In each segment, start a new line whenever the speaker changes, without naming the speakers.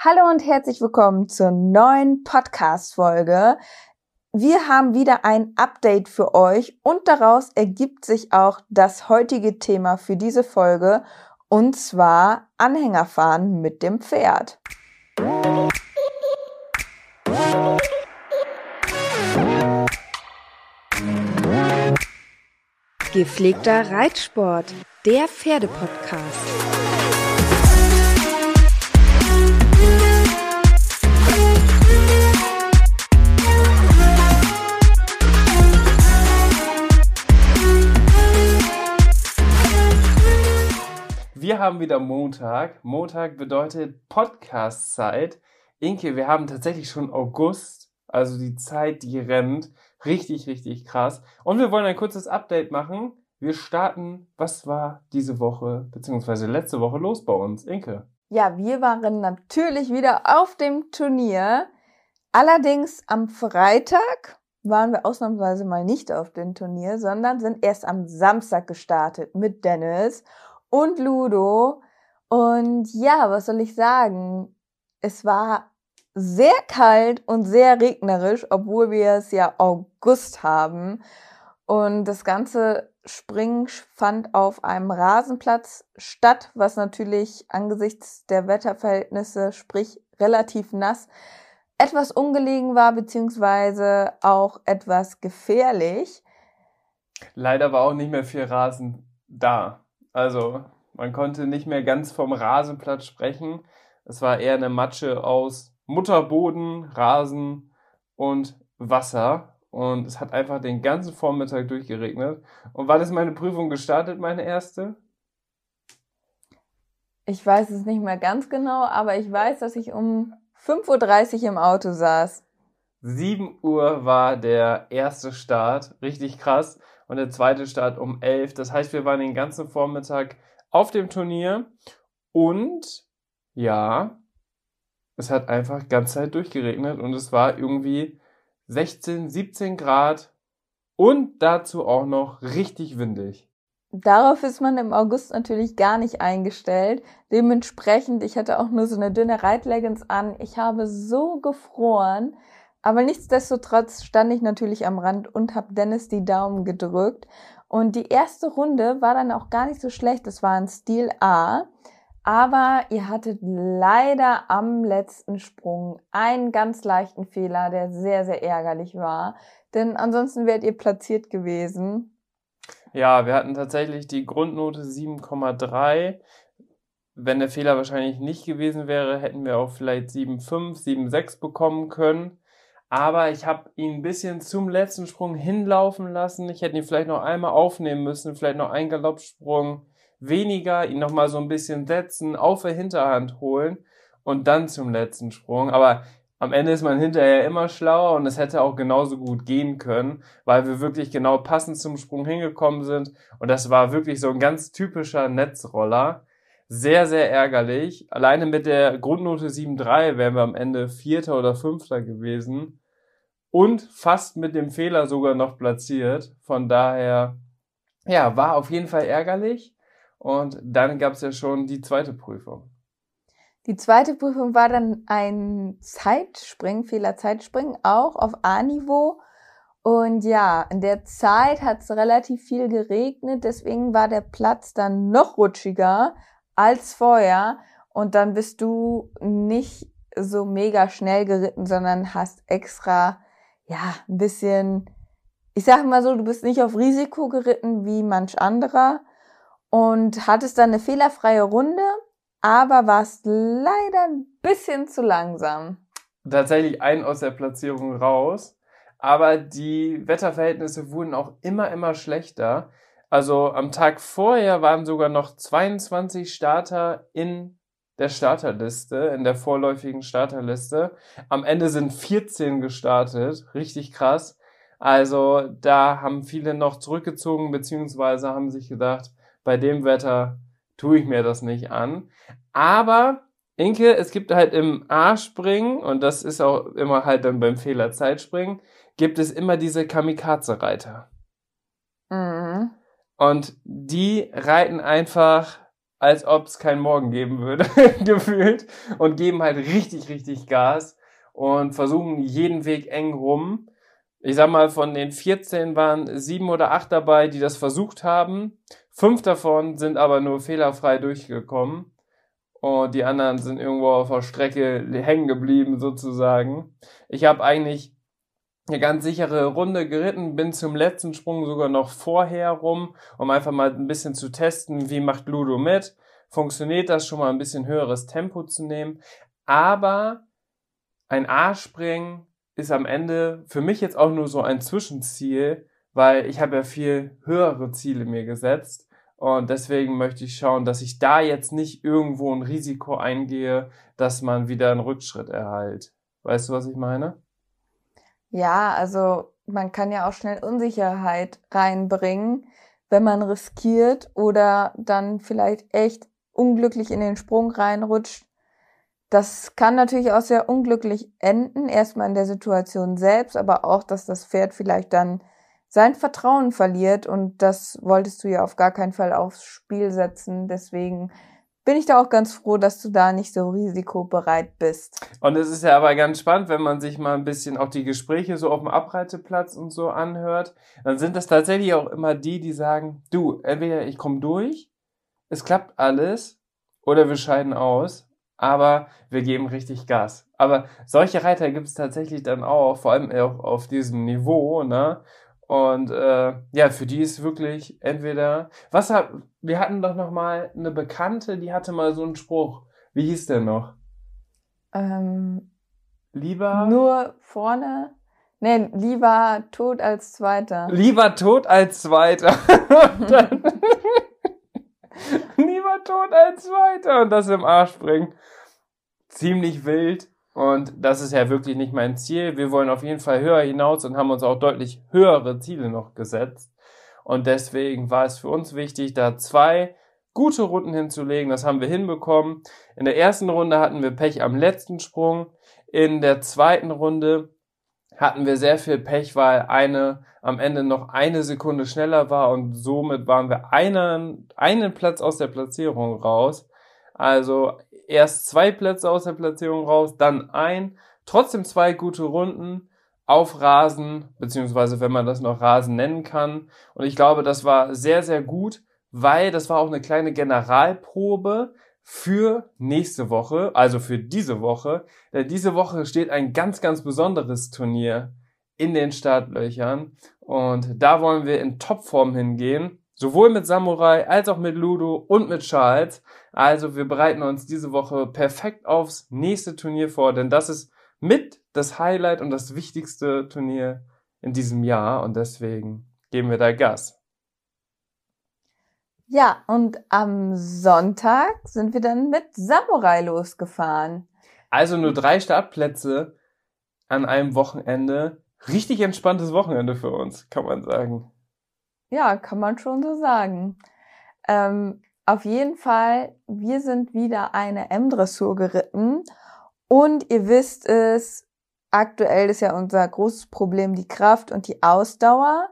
Hallo und herzlich willkommen zur neuen Podcast-Folge. Wir haben wieder ein Update für euch und daraus ergibt sich auch das heutige Thema für diese Folge und zwar Anhängerfahren mit dem Pferd. Gepflegter Reitsport, der Pferdepodcast.
Wir haben wieder Montag. Montag bedeutet Podcast-Zeit. Inke, wir haben tatsächlich schon August. Also die Zeit, die rennt. Richtig, richtig krass. Und wir wollen ein kurzes Update machen. Wir starten, was war diese Woche, beziehungsweise letzte Woche los bei uns? Inke.
Ja, wir waren natürlich wieder auf dem Turnier. Allerdings am Freitag waren wir ausnahmsweise mal nicht auf dem Turnier, sondern sind erst am Samstag gestartet mit Dennis und Ludo. Und ja, was soll ich sagen? Es war sehr kalt und sehr regnerisch, obwohl wir es ja August haben. Und das ganze Springen fand auf einem Rasenplatz statt, was natürlich angesichts der Wetterverhältnisse, sprich relativ nass, etwas ungelegen war, beziehungsweise auch etwas gefährlich.
Leider war auch nicht mehr viel Rasen da. Also man konnte nicht mehr ganz vom Rasenplatz sprechen. Es war eher eine Matsche aus Mutterboden, Rasen und Wasser. Und es hat einfach den ganzen Vormittag durchgeregnet. Und wann ist meine Prüfung gestartet, meine erste?
Ich weiß es nicht mehr ganz genau, aber ich weiß, dass ich um 5.30 Uhr im Auto saß.
7 Uhr war der erste Start, richtig krass und der zweite Start um 11. Das heißt, wir waren den ganzen Vormittag auf dem Turnier und ja, es hat einfach ganz Zeit durchgeregnet und es war irgendwie 16, 17 Grad und dazu auch noch richtig windig.
Darauf ist man im August natürlich gar nicht eingestellt. Dementsprechend, ich hatte auch nur so eine dünne Reitleggings an. Ich habe so gefroren. Aber nichtsdestotrotz stand ich natürlich am Rand und habe Dennis die Daumen gedrückt. Und die erste Runde war dann auch gar nicht so schlecht. Das war ein Stil A. Aber ihr hattet leider am letzten Sprung einen ganz leichten Fehler, der sehr, sehr ärgerlich war. Denn ansonsten wärt ihr platziert gewesen.
Ja, wir hatten tatsächlich die Grundnote 7,3. Wenn der Fehler wahrscheinlich nicht gewesen wäre, hätten wir auch vielleicht 7,5, 7,6 bekommen können. Aber ich habe ihn ein bisschen zum letzten Sprung hinlaufen lassen. Ich hätte ihn vielleicht noch einmal aufnehmen müssen, vielleicht noch einen Galoppsprung weniger, ihn nochmal so ein bisschen setzen, auf der Hinterhand holen und dann zum letzten Sprung. Aber am Ende ist man hinterher immer schlauer und es hätte auch genauso gut gehen können, weil wir wirklich genau passend zum Sprung hingekommen sind. Und das war wirklich so ein ganz typischer Netzroller. Sehr, sehr ärgerlich. Alleine mit der Grundnote 7.3 wären wir am Ende Vierter oder Fünfter gewesen. Und fast mit dem Fehler sogar noch platziert. Von daher, ja, war auf jeden Fall ärgerlich. Und dann gab es ja schon die zweite Prüfung.
Die zweite Prüfung war dann ein Zeitspringen, Fehler-Zeitspringen, auch auf A-Niveau. Und ja, in der Zeit hat es relativ viel geregnet, deswegen war der Platz dann noch rutschiger als vorher und dann bist du nicht so mega schnell geritten, sondern hast extra, ja, ein bisschen, ich sag mal so, du bist nicht auf Risiko geritten wie manch anderer und hattest dann eine fehlerfreie Runde, aber warst leider ein bisschen zu langsam.
Tatsächlich ein aus der Platzierung raus, aber die Wetterverhältnisse wurden auch immer, immer schlechter. Also am Tag vorher waren sogar noch 22 Starter in der Starterliste, in der vorläufigen Starterliste. Am Ende sind 14 gestartet, richtig krass. Also da haben viele noch zurückgezogen, beziehungsweise haben sich gedacht, bei dem Wetter tue ich mir das nicht an. Aber Inke, es gibt halt im A-Springen, und das ist auch immer halt dann beim Fehler Zeitspringen, gibt es immer diese Kamikaze-Reiter. Mhm. Und die reiten einfach, als ob es keinen Morgen geben würde, gefühlt, und geben halt richtig, richtig Gas und versuchen jeden Weg eng rum. Ich sag mal, von den 14 waren sieben oder acht dabei, die das versucht haben. Fünf davon sind aber nur fehlerfrei durchgekommen und die anderen sind irgendwo auf der Strecke hängen geblieben sozusagen. Ich habe eigentlich eine ganz sichere Runde geritten, bin zum letzten Sprung sogar noch vorher rum, um einfach mal ein bisschen zu testen, wie macht Ludo mit, funktioniert das schon mal ein bisschen höheres Tempo zu nehmen, aber ein A-Springen ist am Ende für mich jetzt auch nur so ein Zwischenziel, weil ich habe ja viel höhere Ziele mir gesetzt und deswegen möchte ich schauen, dass ich da jetzt nicht irgendwo ein Risiko eingehe, dass man wieder einen Rückschritt erhält. Weißt du, was ich meine?
Ja, also man kann ja auch schnell Unsicherheit reinbringen, wenn man riskiert oder dann vielleicht echt unglücklich in den Sprung reinrutscht. Das kann natürlich auch sehr unglücklich enden, erstmal in der Situation selbst, aber auch, dass das Pferd vielleicht dann sein Vertrauen verliert und das wolltest du ja auf gar keinen Fall aufs Spiel setzen. Deswegen bin ich da auch ganz froh, dass du da nicht so risikobereit bist.
Und es ist ja aber ganz spannend, wenn man sich mal ein bisschen auch die Gespräche so auf dem Abreiteplatz und so anhört, dann sind das tatsächlich auch immer die, die sagen, du, entweder ich komme durch, es klappt alles, oder wir scheiden aus, aber wir geben richtig Gas. Aber solche Reiter gibt es tatsächlich dann auch, vor allem auch auf diesem Niveau, ne? Und äh, ja, für die ist wirklich entweder was hat wir hatten doch noch mal eine Bekannte, die hatte mal so einen Spruch. Wie hieß der noch?
Ähm, lieber nur vorne. Nee, lieber tot als Zweiter.
Lieber tot als Zweiter. lieber tot als Zweiter und das im Arsch bringen. Ziemlich wild. Und das ist ja wirklich nicht mein Ziel. Wir wollen auf jeden Fall höher hinaus und haben uns auch deutlich höhere Ziele noch gesetzt. Und deswegen war es für uns wichtig, da zwei gute Runden hinzulegen. Das haben wir hinbekommen. In der ersten Runde hatten wir Pech am letzten Sprung. In der zweiten Runde hatten wir sehr viel Pech, weil eine am Ende noch eine Sekunde schneller war und somit waren wir einen, einen Platz aus der Platzierung raus. Also erst zwei Plätze aus der Platzierung raus, dann ein, trotzdem zwei gute Runden auf Rasen, beziehungsweise wenn man das noch Rasen nennen kann. Und ich glaube, das war sehr, sehr gut, weil das war auch eine kleine Generalprobe für nächste Woche, also für diese Woche. Denn diese Woche steht ein ganz, ganz besonderes Turnier in den Startlöchern. Und da wollen wir in Topform hingehen. Sowohl mit Samurai als auch mit Ludo und mit Charles. Also wir bereiten uns diese Woche perfekt aufs nächste Turnier vor, denn das ist mit das Highlight und das wichtigste Turnier in diesem Jahr und deswegen geben wir da Gas.
Ja, und am Sonntag sind wir dann mit Samurai losgefahren.
Also nur drei Startplätze an einem Wochenende. Richtig entspanntes Wochenende für uns, kann man sagen.
Ja, kann man schon so sagen. Ähm, auf jeden Fall, wir sind wieder eine M-Dressur geritten. Und ihr wisst es, aktuell ist ja unser großes Problem die Kraft und die Ausdauer.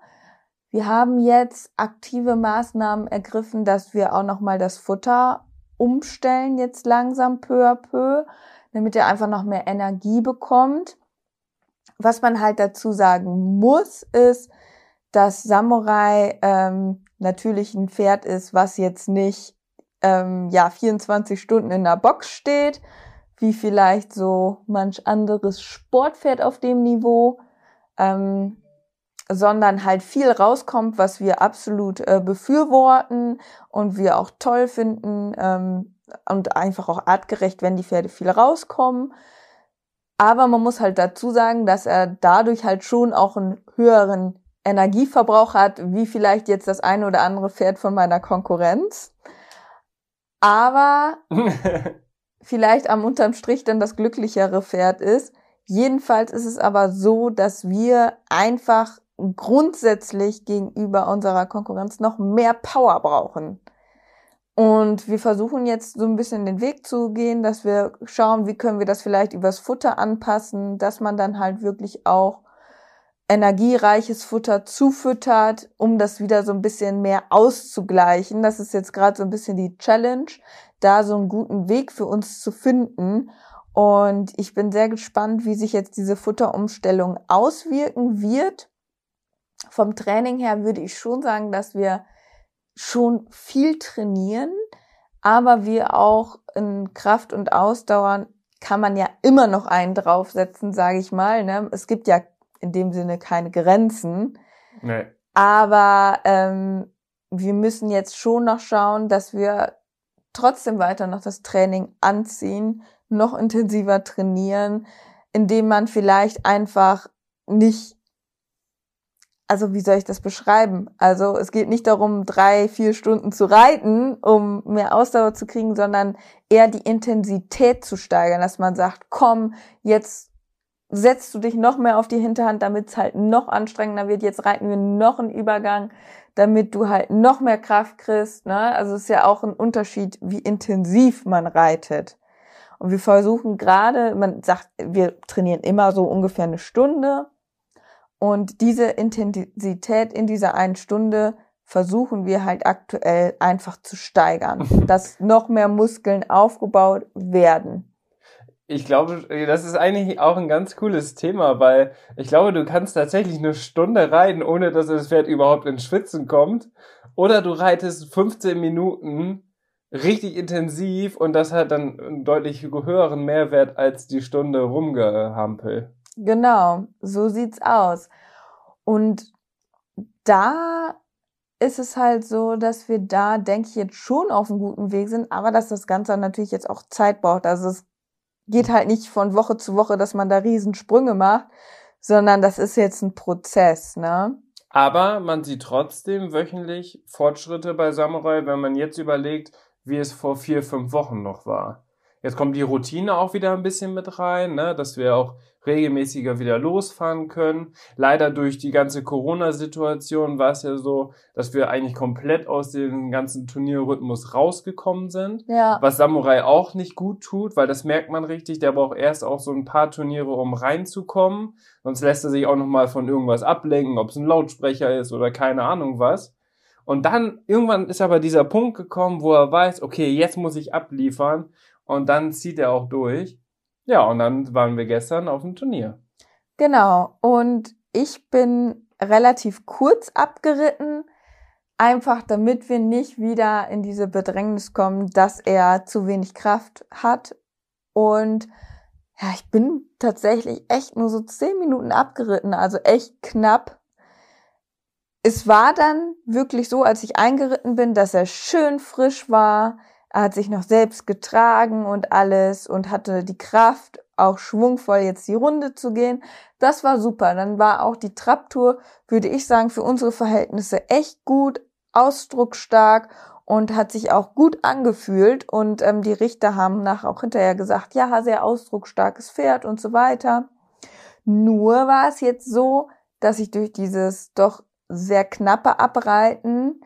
Wir haben jetzt aktive Maßnahmen ergriffen, dass wir auch nochmal das Futter umstellen, jetzt langsam peu à peu, damit er einfach noch mehr Energie bekommt. Was man halt dazu sagen muss, ist, dass Samurai ähm, natürlich ein Pferd ist, was jetzt nicht ähm, ja 24 Stunden in der Box steht, wie vielleicht so manch anderes Sportpferd auf dem Niveau, ähm, sondern halt viel rauskommt, was wir absolut äh, befürworten und wir auch toll finden ähm, und einfach auch artgerecht, wenn die Pferde viel rauskommen. Aber man muss halt dazu sagen, dass er dadurch halt schon auch einen höheren Energieverbrauch hat, wie vielleicht jetzt das eine oder andere Pferd von meiner Konkurrenz. Aber vielleicht am unterm Strich dann das glücklichere Pferd ist. Jedenfalls ist es aber so, dass wir einfach grundsätzlich gegenüber unserer Konkurrenz noch mehr Power brauchen. Und wir versuchen jetzt so ein bisschen den Weg zu gehen, dass wir schauen, wie können wir das vielleicht übers Futter anpassen, dass man dann halt wirklich auch energiereiches Futter zufüttert, um das wieder so ein bisschen mehr auszugleichen. Das ist jetzt gerade so ein bisschen die Challenge, da so einen guten Weg für uns zu finden. Und ich bin sehr gespannt, wie sich jetzt diese Futterumstellung auswirken wird. Vom Training her würde ich schon sagen, dass wir schon viel trainieren, aber wir auch in Kraft und Ausdauern kann man ja immer noch einen draufsetzen, sage ich mal. Ne? Es gibt ja in dem Sinne keine Grenzen. Nee. Aber ähm, wir müssen jetzt schon noch schauen, dass wir trotzdem weiter noch das Training anziehen, noch intensiver trainieren, indem man vielleicht einfach nicht, also wie soll ich das beschreiben? Also es geht nicht darum, drei, vier Stunden zu reiten, um mehr Ausdauer zu kriegen, sondern eher die Intensität zu steigern, dass man sagt, komm, jetzt setzt du dich noch mehr auf die Hinterhand, damit es halt noch anstrengender wird. Jetzt reiten wir noch einen Übergang, damit du halt noch mehr Kraft kriegst. Ne? Also es ist ja auch ein Unterschied, wie intensiv man reitet. Und wir versuchen gerade, man sagt, wir trainieren immer so ungefähr eine Stunde. Und diese Intensität in dieser einen Stunde versuchen wir halt aktuell einfach zu steigern, dass noch mehr Muskeln aufgebaut werden.
Ich glaube, das ist eigentlich auch ein ganz cooles Thema, weil ich glaube, du kannst tatsächlich eine Stunde reiten, ohne dass das Pferd überhaupt ins Schwitzen kommt. Oder du reitest 15 Minuten richtig intensiv und das hat dann einen deutlich höheren Mehrwert als die Stunde rumgehampel.
Genau, so sieht's aus. Und da ist es halt so, dass wir da, denke ich, jetzt schon auf einem guten Weg sind, aber dass das Ganze natürlich jetzt auch Zeit braucht. Also es geht halt nicht von Woche zu Woche, dass man da Riesensprünge macht, sondern das ist jetzt ein Prozess, ne?
Aber man sieht trotzdem wöchentlich Fortschritte bei Samurai, wenn man jetzt überlegt, wie es vor vier, fünf Wochen noch war. Jetzt kommt die Routine auch wieder ein bisschen mit rein, ne? dass wir auch regelmäßiger wieder losfahren können. Leider durch die ganze Corona-Situation war es ja so, dass wir eigentlich komplett aus dem ganzen Turnierrhythmus rausgekommen sind. Ja. Was Samurai auch nicht gut tut, weil das merkt man richtig, der braucht erst auch so ein paar Turniere, um reinzukommen. Sonst lässt er sich auch nochmal von irgendwas ablenken, ob es ein Lautsprecher ist oder keine Ahnung was. Und dann irgendwann ist aber dieser Punkt gekommen, wo er weiß, okay, jetzt muss ich abliefern. Und dann zieht er auch durch. Ja, und dann waren wir gestern auf dem Turnier.
Genau. Und ich bin relativ kurz abgeritten, einfach damit wir nicht wieder in diese Bedrängnis kommen, dass er zu wenig Kraft hat. Und ja, ich bin tatsächlich echt nur so zehn Minuten abgeritten, also echt knapp. Es war dann wirklich so, als ich eingeritten bin, dass er schön frisch war. Er hat sich noch selbst getragen und alles und hatte die Kraft, auch schwungvoll jetzt die Runde zu gehen. Das war super. Dann war auch die Trapptour, würde ich sagen, für unsere Verhältnisse echt gut, ausdrucksstark und hat sich auch gut angefühlt. Und ähm, die Richter haben nach auch hinterher gesagt, ja, sehr ausdrucksstarkes Pferd und so weiter. Nur war es jetzt so, dass ich durch dieses doch sehr knappe Abreiten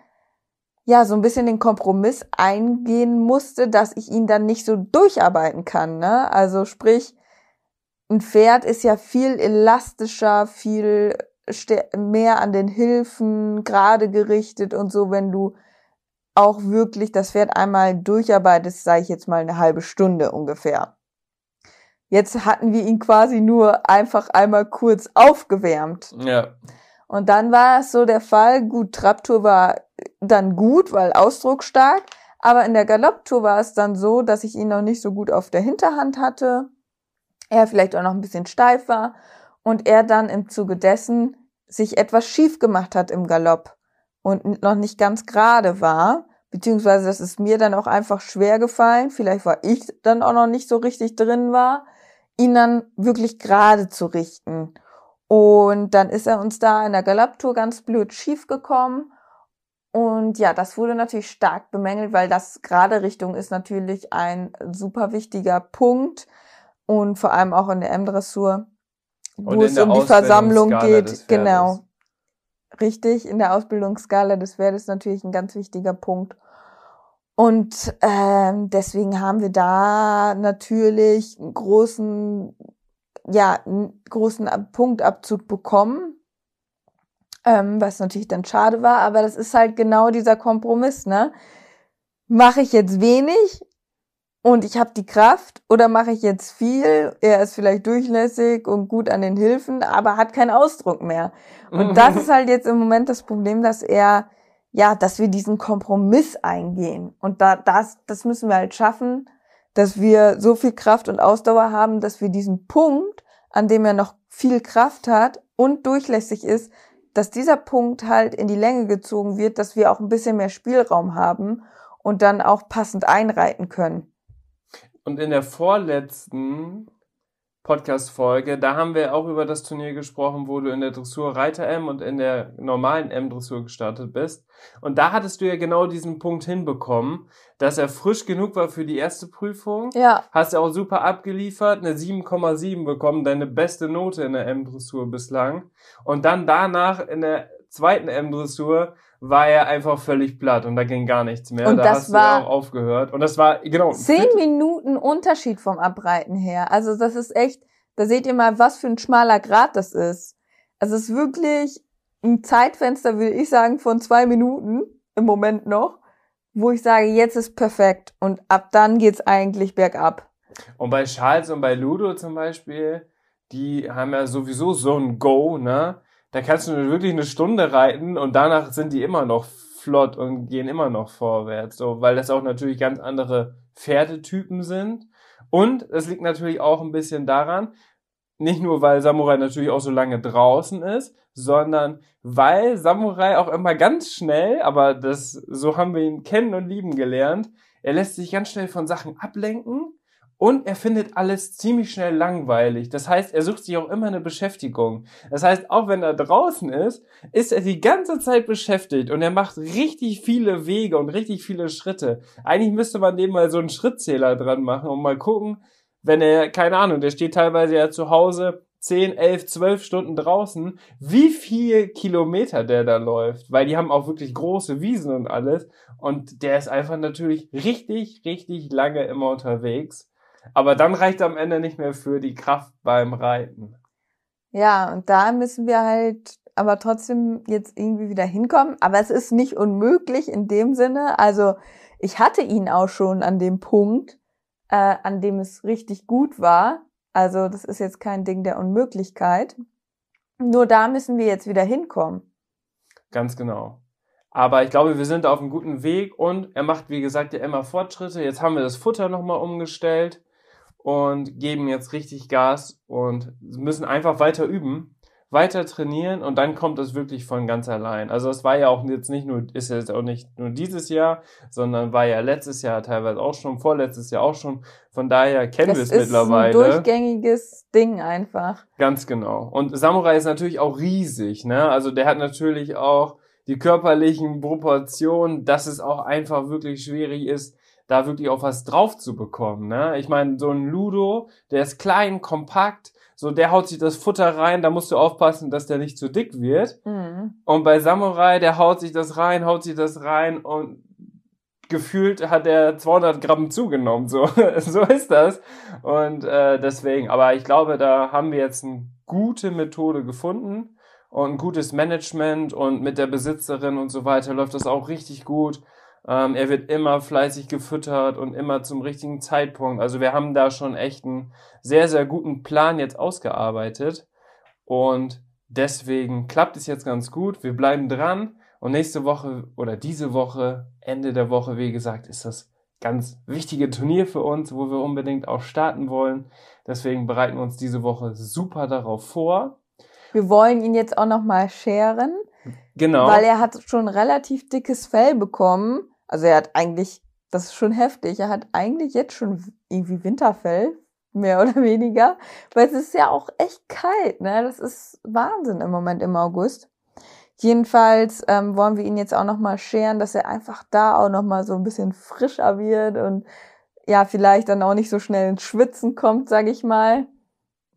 ja so ein bisschen den Kompromiss eingehen musste, dass ich ihn dann nicht so durcharbeiten kann. Ne? Also sprich, ein Pferd ist ja viel elastischer, viel mehr an den Hilfen gerade gerichtet und so, wenn du auch wirklich das Pferd einmal durcharbeitest, sage ich jetzt mal eine halbe Stunde ungefähr. Jetzt hatten wir ihn quasi nur einfach einmal kurz aufgewärmt. Ja. Und dann war es so der Fall, gut, Traptour war dann gut, weil ausdrucksstark. Aber in der Galopptour war es dann so, dass ich ihn noch nicht so gut auf der Hinterhand hatte. Er vielleicht auch noch ein bisschen steif war und er dann im Zuge dessen sich etwas schief gemacht hat im Galopp und noch nicht ganz gerade war. Beziehungsweise das ist mir dann auch einfach schwer gefallen. Vielleicht war ich dann auch noch nicht so richtig drin war, ihn dann wirklich gerade zu richten. Und dann ist er uns da in der Galopptour ganz blöd schief gekommen Und ja, das wurde natürlich stark bemängelt, weil das gerade Richtung ist natürlich ein super wichtiger Punkt und vor allem auch in der M-Dressur, wo es um die Versammlung geht. Genau. Richtig, in der Ausbildungsskala des Pferdes natürlich ein ganz wichtiger Punkt. Und ähm, deswegen haben wir da natürlich einen großen, ja, einen großen Punktabzug bekommen ähm, was natürlich dann schade war, aber das ist halt genau dieser Kompromiss, ne? Mache ich jetzt wenig und ich habe die Kraft oder mache ich jetzt viel, er ist vielleicht durchlässig und gut an den Hilfen, aber hat keinen Ausdruck mehr. Und das ist halt jetzt im Moment das Problem, dass er, ja, dass wir diesen Kompromiss eingehen. Und da, das, das müssen wir halt schaffen, dass wir so viel Kraft und Ausdauer haben, dass wir diesen Punkt, an dem er noch viel Kraft hat und durchlässig ist, dass dieser Punkt halt in die Länge gezogen wird, dass wir auch ein bisschen mehr Spielraum haben und dann auch passend einreiten können.
Und in der vorletzten Podcast-Folge, da haben wir auch über das Turnier gesprochen, wo du in der Dressur Reiter M und in der normalen M-Dressur gestartet bist. Und da hattest du ja genau diesen Punkt hinbekommen, dass er frisch genug war für die erste Prüfung.
Ja.
Hast du auch super abgeliefert, eine 7,7 bekommen, deine beste Note in der M-Dressur bislang. Und dann danach in der zweiten M-Dressur war er einfach völlig platt und da ging gar nichts mehr.
Und
da
das
hast
war
du auch aufgehört. Und das war, genau.
Zehn Minuten Unterschied vom Abreiten her. Also das ist echt, da seht ihr mal, was für ein schmaler Grad das ist. Also es ist wirklich ein Zeitfenster, würde ich sagen, von zwei Minuten im Moment noch, wo ich sage, jetzt ist perfekt und ab dann geht's eigentlich bergab.
Und bei Charles und bei Ludo zum Beispiel, die haben ja sowieso so ein Go, ne? Da kannst du wirklich eine Stunde reiten und danach sind die immer noch flott und gehen immer noch vorwärts, so, weil das auch natürlich ganz andere Pferdetypen sind. Und es liegt natürlich auch ein bisschen daran, nicht nur weil Samurai natürlich auch so lange draußen ist, sondern weil Samurai auch immer ganz schnell, aber das, so haben wir ihn kennen und lieben gelernt, er lässt sich ganz schnell von Sachen ablenken und er findet alles ziemlich schnell langweilig. Das heißt, er sucht sich auch immer eine Beschäftigung. Das heißt, auch wenn er draußen ist, ist er die ganze Zeit beschäftigt und er macht richtig viele Wege und richtig viele Schritte. Eigentlich müsste man dem mal so einen Schrittzähler dran machen und mal gucken, wenn er, keine Ahnung, der steht teilweise ja zu Hause 10, 11, 12 Stunden draußen, wie viel Kilometer der da läuft, weil die haben auch wirklich große Wiesen und alles und der ist einfach natürlich richtig, richtig lange immer unterwegs aber dann reicht am Ende nicht mehr für die Kraft beim Reiten.
Ja, und da müssen wir halt aber trotzdem jetzt irgendwie wieder hinkommen. Aber es ist nicht unmöglich in dem Sinne. Also ich hatte ihn auch schon an dem Punkt, äh, an dem es richtig gut war. Also das ist jetzt kein Ding der Unmöglichkeit. Nur da müssen wir jetzt wieder hinkommen.
Ganz genau. Aber ich glaube, wir sind auf einem guten Weg und er macht, wie gesagt, ja immer Fortschritte. Jetzt haben wir das Futter nochmal umgestellt und geben jetzt richtig Gas und müssen einfach weiter üben, weiter trainieren und dann kommt es wirklich von ganz allein. Also es war ja auch jetzt nicht nur, ist jetzt auch nicht nur dieses Jahr, sondern war ja letztes Jahr teilweise auch schon, vorletztes Jahr auch schon. Von daher kennen wir es mittlerweile.
Das ist ein durchgängiges Ding einfach.
Ganz genau. Und Samurai ist natürlich auch riesig, ne? Also der hat natürlich auch die körperlichen Proportionen, dass es auch einfach wirklich schwierig ist, da wirklich auch was drauf zu bekommen. Ne? Ich meine, so ein Ludo, der ist klein, kompakt, so der haut sich das Futter rein, da musst du aufpassen, dass der nicht zu dick wird. Mhm. Und bei Samurai, der haut sich das rein, haut sich das rein und gefühlt hat er 200 Gramm zugenommen. So, so ist das. Und äh, deswegen, aber ich glaube, da haben wir jetzt eine gute Methode gefunden und ein gutes Management und mit der Besitzerin und so weiter läuft das auch richtig gut. Ähm, er wird immer fleißig gefüttert und immer zum richtigen Zeitpunkt. Also wir haben da schon echt einen sehr, sehr guten Plan jetzt ausgearbeitet. Und deswegen klappt es jetzt ganz gut. Wir bleiben dran. Und nächste Woche oder diese Woche, Ende der Woche, wie gesagt, ist das ganz wichtige Turnier für uns, wo wir unbedingt auch starten wollen. Deswegen bereiten wir uns diese Woche super darauf vor.
Wir wollen ihn jetzt auch nochmal scheren.
Genau.
Weil er hat schon relativ dickes Fell bekommen. Also er hat eigentlich, das ist schon heftig, er hat eigentlich jetzt schon irgendwie Winterfell, mehr oder weniger. Weil es ist ja auch echt kalt, ne? Das ist Wahnsinn im Moment im August. Jedenfalls ähm, wollen wir ihn jetzt auch nochmal scheren, dass er einfach da auch nochmal so ein bisschen frischer wird und ja, vielleicht dann auch nicht so schnell ins Schwitzen kommt, sag ich mal.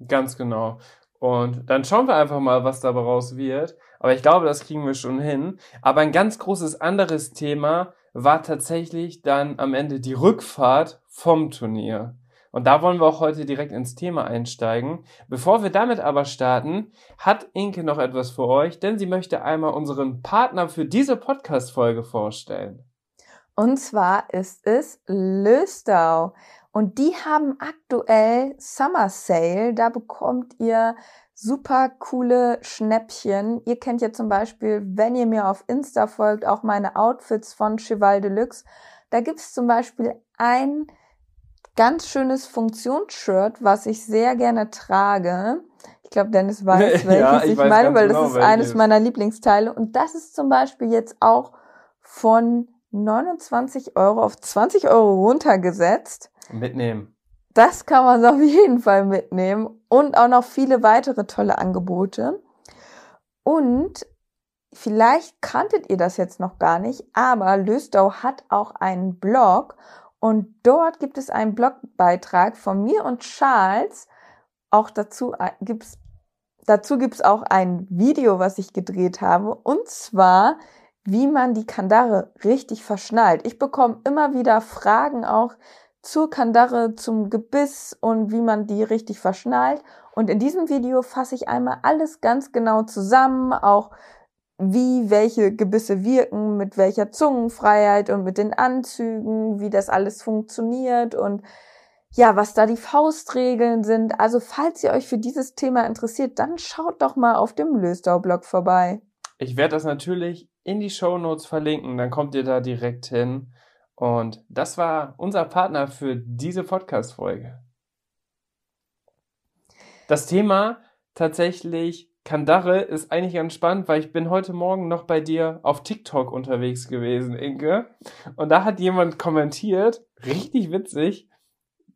Ganz genau. Und dann schauen wir einfach mal, was dabei raus wird. Aber ich glaube, das kriegen wir schon hin. Aber ein ganz großes anderes Thema war tatsächlich dann am Ende die Rückfahrt vom Turnier. Und da wollen wir auch heute direkt ins Thema einsteigen. Bevor wir damit aber starten, hat Inke noch etwas für euch, denn sie möchte einmal unseren Partner für diese Podcast-Folge vorstellen.
Und zwar ist es Löstau. Und die haben aktuell Summer Sale. Da bekommt ihr super coole Schnäppchen. Ihr kennt ja zum Beispiel, wenn ihr mir auf Insta folgt, auch meine Outfits von Cheval Deluxe. Da gibt's zum Beispiel ein ganz schönes Funktionsshirt, was ich sehr gerne trage. Ich glaube, Dennis weiß, welches ja, ich, ich weiß meine, weil das genau ist eines meiner Lieblingsteile. Und das ist zum Beispiel jetzt auch von 29 Euro auf 20 Euro runtergesetzt.
Mitnehmen.
Das kann man auf jeden Fall mitnehmen. Und auch noch viele weitere tolle Angebote. Und vielleicht kanntet ihr das jetzt noch gar nicht, aber Löstau hat auch einen Blog und dort gibt es einen Blogbeitrag von mir und Charles. Auch dazu äh, gibt's dazu gibt's auch ein Video, was ich gedreht habe. Und zwar, wie man die Kandare richtig verschnallt. Ich bekomme immer wieder Fragen auch zur Kandare, zum Gebiss und wie man die richtig verschnallt. Und in diesem Video fasse ich einmal alles ganz genau zusammen, auch wie welche Gebisse wirken, mit welcher Zungenfreiheit und mit den Anzügen, wie das alles funktioniert und ja, was da die Faustregeln sind. Also falls ihr euch für dieses Thema interessiert, dann schaut doch mal auf dem Löstau-Blog vorbei.
Ich werde das natürlich in die Show Notes verlinken, dann kommt ihr da direkt hin. Und das war unser Partner für diese Podcast-Folge. Das Thema tatsächlich Kandare ist eigentlich ganz spannend, weil ich bin heute Morgen noch bei dir auf TikTok unterwegs gewesen, Inke. Und da hat jemand kommentiert, richtig witzig,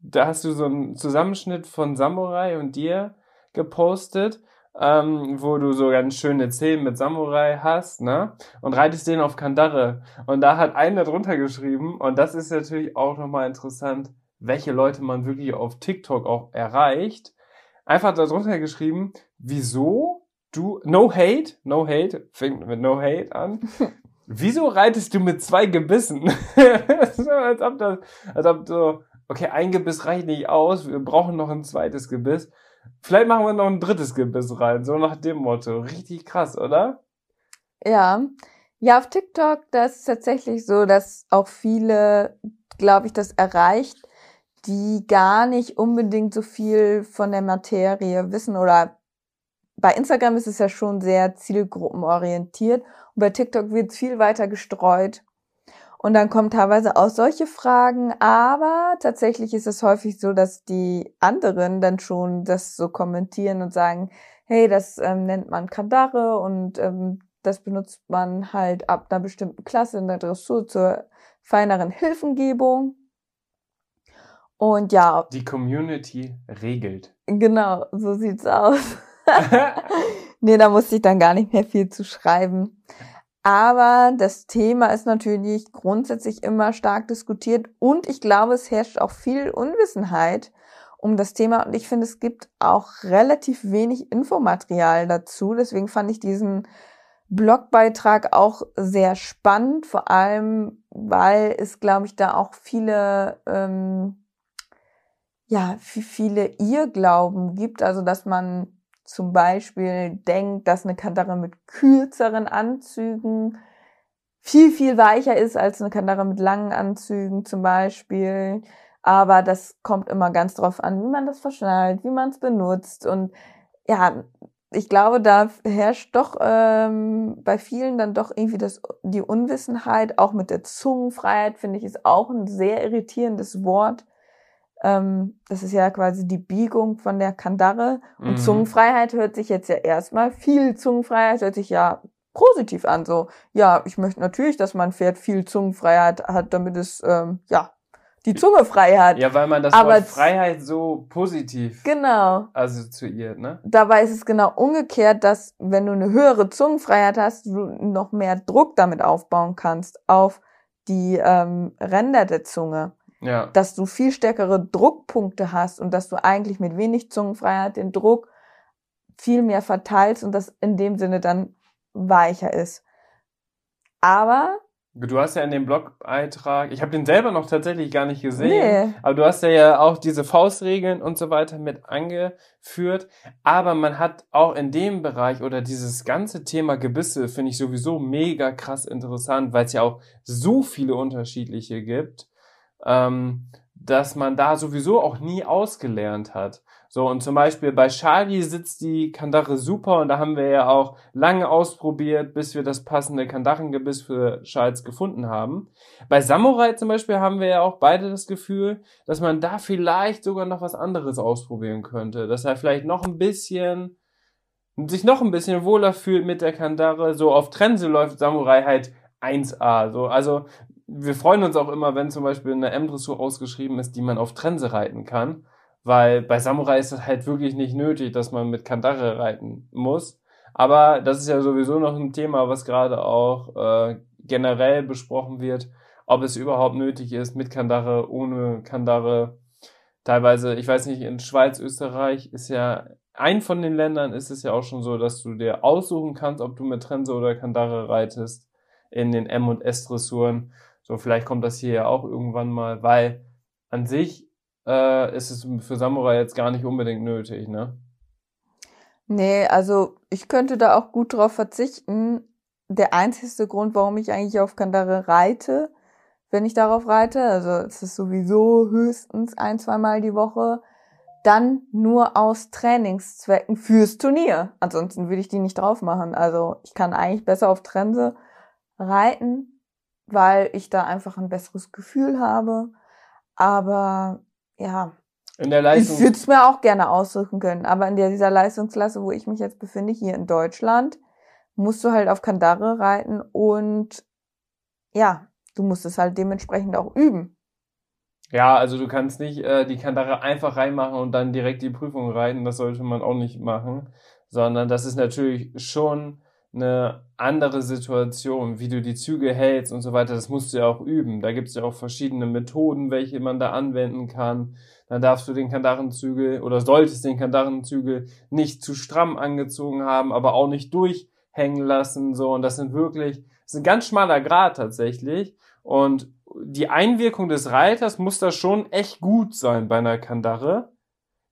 da hast du so einen Zusammenschnitt von Samurai und dir gepostet, ähm, wo du so ganz schöne Szenen mit Samurai hast, ne? Und reitest den auf Kandare. Und da hat einer drunter geschrieben, und das ist natürlich auch nochmal interessant, welche Leute man wirklich auf TikTok auch erreicht einfach darunter geschrieben, wieso du, no hate, no hate, fängt mit no hate an. wieso reitest du mit zwei Gebissen? als ob das, als ob so, okay, ein Gebiss reicht nicht aus, wir brauchen noch ein zweites Gebiss. Vielleicht machen wir noch ein drittes Gebiss rein, so nach dem Motto. Richtig krass, oder?
Ja. Ja, auf TikTok, das ist tatsächlich so, dass auch viele, glaube ich, das erreicht, die gar nicht unbedingt so viel von der Materie wissen oder bei Instagram ist es ja schon sehr zielgruppenorientiert und bei TikTok wird es viel weiter gestreut. Und dann kommen teilweise auch solche Fragen, aber tatsächlich ist es häufig so, dass die anderen dann schon das so kommentieren und sagen, hey, das ähm, nennt man Kandare und ähm, das benutzt man halt ab einer bestimmten Klasse in der Dressur zur feineren Hilfengebung. Und ja.
Die Community regelt.
Genau, so sieht's aus. nee, da musste ich dann gar nicht mehr viel zu schreiben. Aber das Thema ist natürlich grundsätzlich immer stark diskutiert und ich glaube, es herrscht auch viel Unwissenheit um das Thema und ich finde, es gibt auch relativ wenig Infomaterial dazu. Deswegen fand ich diesen Blogbeitrag auch sehr spannend, vor allem weil es, glaube ich, da auch viele ähm, ja, viele Irrglauben gibt, also dass man zum Beispiel denkt, dass eine Kandare mit kürzeren Anzügen viel, viel weicher ist als eine Kandare mit langen Anzügen zum Beispiel. Aber das kommt immer ganz drauf an, wie man das verschnallt, wie man es benutzt. Und ja, ich glaube, da herrscht doch ähm, bei vielen dann doch irgendwie das, die Unwissenheit, auch mit der Zungenfreiheit, finde ich, ist auch ein sehr irritierendes Wort. Ähm, das ist ja quasi die Biegung von der Kandare. Und mhm. Zungenfreiheit hört sich jetzt ja erstmal, viel Zungenfreiheit hört sich ja positiv an. So, ja, ich möchte natürlich, dass mein Pferd viel Zungenfreiheit hat, damit es, ähm, ja, die Zunge frei hat.
Ja, weil man das
Aber
Wort Freiheit so positiv
Genau.
assoziiert, ne?
Dabei ist es genau umgekehrt, dass wenn du eine höhere Zungenfreiheit hast, du noch mehr Druck damit aufbauen kannst auf die ähm, Ränder der Zunge.
Ja.
Dass du viel stärkere Druckpunkte hast und dass du eigentlich mit wenig Zungenfreiheit den Druck viel mehr verteilst und das in dem Sinne dann weicher ist. Aber
Du hast ja in dem Blogbeitrag, ich habe den selber noch tatsächlich gar nicht gesehen,
nee,
aber du hast ja, ja auch diese Faustregeln und so weiter mit angeführt. Aber man hat auch in dem Bereich oder dieses ganze Thema Gebisse finde ich sowieso mega krass interessant, weil es ja auch so viele unterschiedliche gibt, ähm, dass man da sowieso auch nie ausgelernt hat. So, und zum Beispiel bei Charlie sitzt die Kandare super und da haben wir ja auch lange ausprobiert, bis wir das passende Kandarengebiss für Charles gefunden haben. Bei Samurai zum Beispiel haben wir ja auch beide das Gefühl, dass man da vielleicht sogar noch was anderes ausprobieren könnte. Dass er vielleicht noch ein bisschen, sich noch ein bisschen wohler fühlt mit der Kandare. So auf Trense läuft Samurai halt 1A. So, also wir freuen uns auch immer, wenn zum Beispiel eine M-Dressur ausgeschrieben ist, die man auf Trense reiten kann. Weil bei Samurai ist es halt wirklich nicht nötig, dass man mit Kandare reiten muss. Aber das ist ja sowieso noch ein Thema, was gerade auch äh, generell besprochen wird, ob es überhaupt nötig ist, mit Kandare, ohne Kandare. Teilweise, ich weiß nicht, in Schweiz, Österreich ist ja, ein von den Ländern ist es ja auch schon so, dass du dir aussuchen kannst, ob du mit Trense oder Kandare reitest in den M- und S-Dressuren. So, vielleicht kommt das hier ja auch irgendwann mal, weil an sich äh, ist es für Samurai jetzt gar nicht unbedingt nötig, ne?
nee, also ich könnte da auch gut drauf verzichten. Der einzigste Grund, warum ich eigentlich auf Kandare reite, wenn ich darauf reite, also es ist sowieso höchstens ein, zweimal die Woche, dann nur aus Trainingszwecken fürs Turnier. Ansonsten würde ich die nicht drauf machen. Also ich kann eigentlich besser auf Trense reiten, weil ich da einfach ein besseres Gefühl habe. Aber ja,
In der
ich
Leistung.
würde es mir auch gerne aussuchen können. Aber in der, dieser Leistungsklasse, wo ich mich jetzt befinde, hier in Deutschland, musst du halt auf Kandare reiten und ja, du musst es halt dementsprechend auch üben.
Ja, also du kannst nicht äh, die Kandare einfach reinmachen und dann direkt die Prüfung reiten. Das sollte man auch nicht machen. Sondern das ist natürlich schon eine andere Situation, wie du die Züge hältst und so weiter. Das musst du ja auch üben. Da gibt es ja auch verschiedene Methoden, welche man da anwenden kann. Dann darfst du den Kandarenzügel oder solltest den Kandarenzügel nicht zu stramm angezogen haben, aber auch nicht durchhängen lassen. So, und das sind wirklich, das ist ein ganz schmaler Grad tatsächlich. Und die Einwirkung des Reiters muss da schon echt gut sein bei einer Kandare.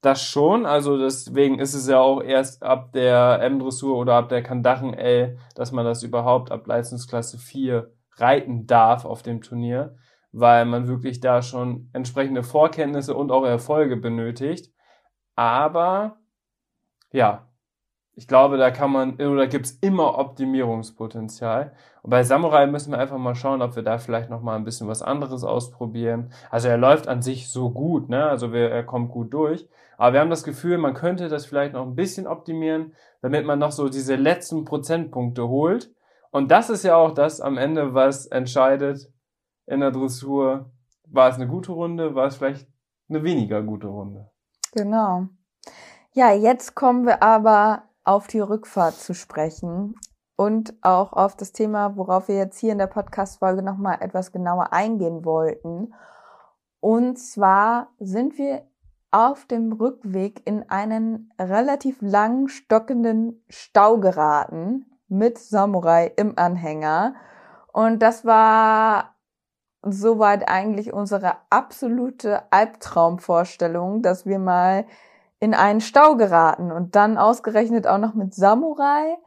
Das schon, also deswegen ist es ja auch erst ab der M-Dressur oder ab der Kandaren L, dass man das überhaupt ab Leistungsklasse 4 reiten darf auf dem Turnier, weil man wirklich da schon entsprechende Vorkenntnisse und auch Erfolge benötigt. Aber ja, ich glaube, da kann man oder gibt's immer Optimierungspotenzial. Und bei Samurai müssen wir einfach mal schauen, ob wir da vielleicht noch mal ein bisschen was anderes ausprobieren. Also er läuft an sich so gut, ne? Also wir, er kommt gut durch. Aber wir haben das Gefühl, man könnte das vielleicht noch ein bisschen optimieren, damit man noch so diese letzten Prozentpunkte holt. Und das ist ja auch das am Ende, was entscheidet in der Dressur. War es eine gute Runde? War es vielleicht eine weniger gute Runde?
Genau. Ja, jetzt kommen wir aber auf die Rückfahrt zu sprechen und auch auf das Thema, worauf wir jetzt hier in der Podcast-Folge nochmal etwas genauer eingehen wollten. Und zwar sind wir auf dem Rückweg in einen relativ lang stockenden Stau geraten mit Samurai im Anhänger. Und das war soweit eigentlich unsere absolute Albtraumvorstellung, dass wir mal in einen Stau geraten und dann ausgerechnet auch noch mit Samurai,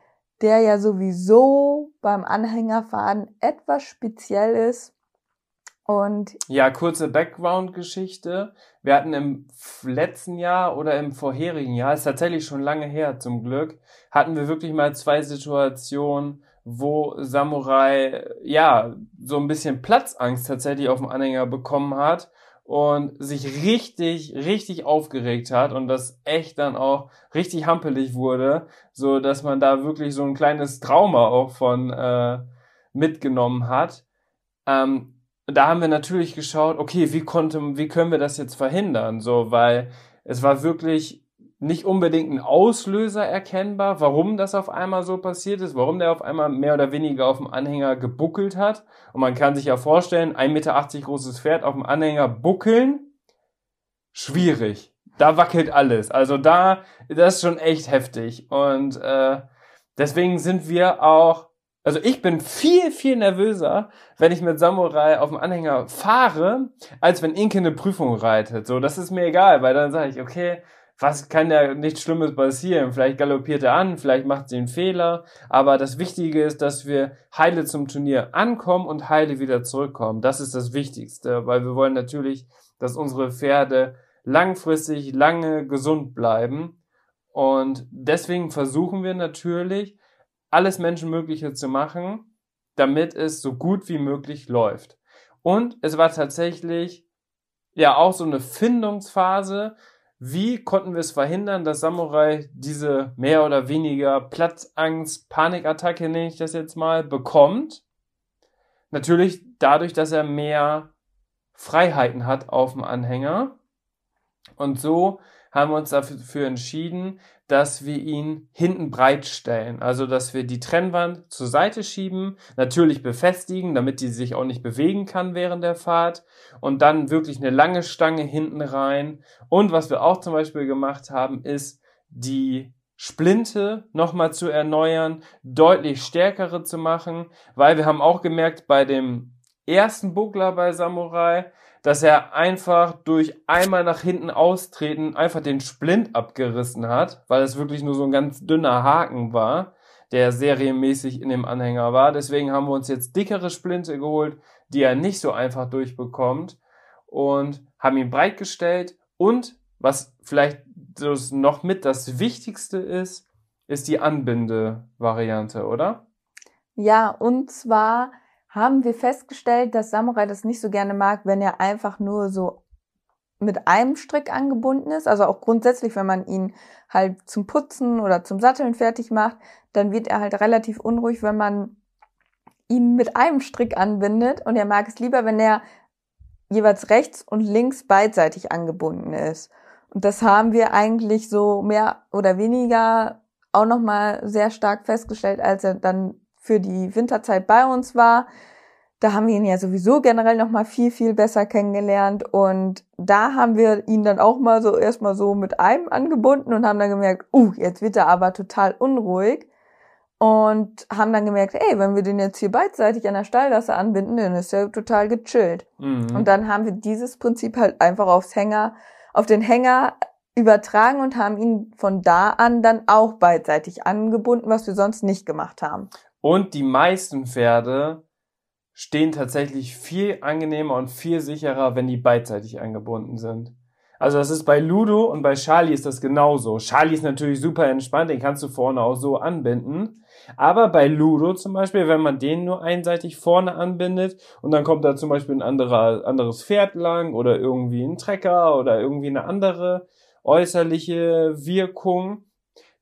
der ja sowieso beim Anhängerfahren etwas speziell ist. Und
Ja, kurze Background-Geschichte. Wir hatten im letzten Jahr oder im vorherigen Jahr, ist tatsächlich schon lange her zum Glück, hatten wir wirklich mal zwei Situationen, wo Samurai, ja, so ein bisschen Platzangst tatsächlich auf dem Anhänger bekommen hat und sich richtig, richtig aufgeregt hat und das echt dann auch richtig hampelig wurde, so dass man da wirklich so ein kleines Trauma auch von äh, mitgenommen hat. Ähm, da haben wir natürlich geschaut, okay, wie konnte, wie können wir das jetzt verhindern? So, weil es war wirklich nicht unbedingt ein Auslöser erkennbar, warum das auf einmal so passiert ist, warum der auf einmal mehr oder weniger auf dem Anhänger gebuckelt hat. Und man kann sich ja vorstellen, 1,80 Meter großes Pferd auf dem Anhänger buckeln, schwierig. Da wackelt alles. Also da, das ist schon echt heftig. Und äh, deswegen sind wir auch, also ich bin viel, viel nervöser, wenn ich mit Samurai auf dem Anhänger fahre, als wenn Inke eine Prüfung reitet. So, das ist mir egal, weil dann sage ich, okay, was kann ja nichts Schlimmes passieren? Vielleicht galoppiert er an, vielleicht macht sie einen Fehler. Aber das Wichtige ist, dass wir heile zum Turnier ankommen und heile wieder zurückkommen. Das ist das Wichtigste, weil wir wollen natürlich, dass unsere Pferde langfristig lange gesund bleiben. Und deswegen versuchen wir natürlich, alles Menschenmögliche zu machen, damit es so gut wie möglich läuft. Und es war tatsächlich ja auch so eine Findungsphase, wie konnten wir es verhindern, dass Samurai diese mehr oder weniger Platzangst, Panikattacke, nenne ich das jetzt mal, bekommt? Natürlich dadurch, dass er mehr Freiheiten hat auf dem Anhänger. Und so haben wir uns dafür entschieden, dass wir ihn hinten breit stellen. Also, dass wir die Trennwand zur Seite schieben, natürlich befestigen, damit die sich auch nicht bewegen kann während der Fahrt und dann wirklich eine lange Stange hinten rein. Und was wir auch zum Beispiel gemacht haben, ist die Splinte nochmal zu erneuern, deutlich stärkere zu machen, weil wir haben auch gemerkt bei dem ersten Buckler bei Samurai, dass er einfach durch einmal nach hinten austreten einfach den Splint abgerissen hat, weil es wirklich nur so ein ganz dünner Haken war, der serienmäßig in dem Anhänger war. Deswegen haben wir uns jetzt dickere Splinte geholt, die er nicht so einfach durchbekommt und haben ihn breit gestellt und was vielleicht noch mit das Wichtigste ist, ist die Anbinde-Variante, oder?
Ja, und zwar haben wir festgestellt, dass Samurai das nicht so gerne mag, wenn er einfach nur so mit einem Strick angebunden ist. Also auch grundsätzlich, wenn man ihn halt zum Putzen oder zum Satteln fertig macht, dann wird er halt relativ unruhig, wenn man ihn mit einem Strick anbindet. Und er mag es lieber, wenn er jeweils rechts und links beidseitig angebunden ist. Und das haben wir eigentlich so mehr oder weniger auch nochmal sehr stark festgestellt, als er dann für die Winterzeit bei uns war. Da haben wir ihn ja sowieso generell noch mal viel, viel besser kennengelernt. Und da haben wir ihn dann auch mal so erstmal so mit einem angebunden und haben dann gemerkt, uh, jetzt wird er aber total unruhig. Und haben dann gemerkt, ey, wenn wir den jetzt hier beidseitig an der Stallgasse anbinden, dann ist er total gechillt. Mhm. Und dann haben wir dieses Prinzip halt einfach aufs Hänger, auf den Hänger übertragen und haben ihn von da an dann auch beidseitig angebunden, was wir sonst nicht gemacht haben.
Und die meisten Pferde stehen tatsächlich viel angenehmer und viel sicherer, wenn die beidseitig angebunden sind. Also das ist bei Ludo und bei Charlie ist das genauso. Charlie ist natürlich super entspannt, den kannst du vorne auch so anbinden. Aber bei Ludo zum Beispiel, wenn man den nur einseitig vorne anbindet und dann kommt da zum Beispiel ein anderer, anderes Pferd lang oder irgendwie ein Trecker oder irgendwie eine andere äußerliche Wirkung,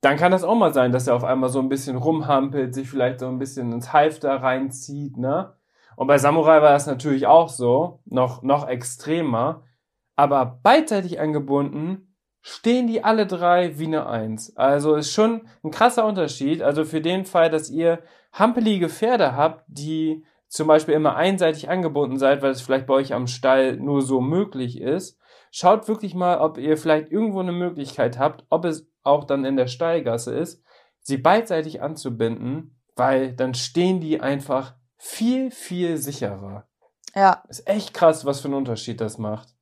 dann kann das auch mal sein, dass er auf einmal so ein bisschen rumhampelt, sich vielleicht so ein bisschen ins Halfter reinzieht, ne? Und bei Samurai war das natürlich auch so, noch, noch extremer. Aber beidseitig angebunden stehen die alle drei wie eine Eins. Also ist schon ein krasser Unterschied. Also für den Fall, dass ihr hampelige Pferde habt, die zum Beispiel immer einseitig angebunden seid, weil es vielleicht bei euch am Stall nur so möglich ist, schaut wirklich mal, ob ihr vielleicht irgendwo eine Möglichkeit habt, ob es auch dann in der Stallgasse ist, sie beidseitig anzubinden, weil dann stehen die einfach viel, viel sicherer.
Ja.
Ist echt krass, was für einen Unterschied das macht.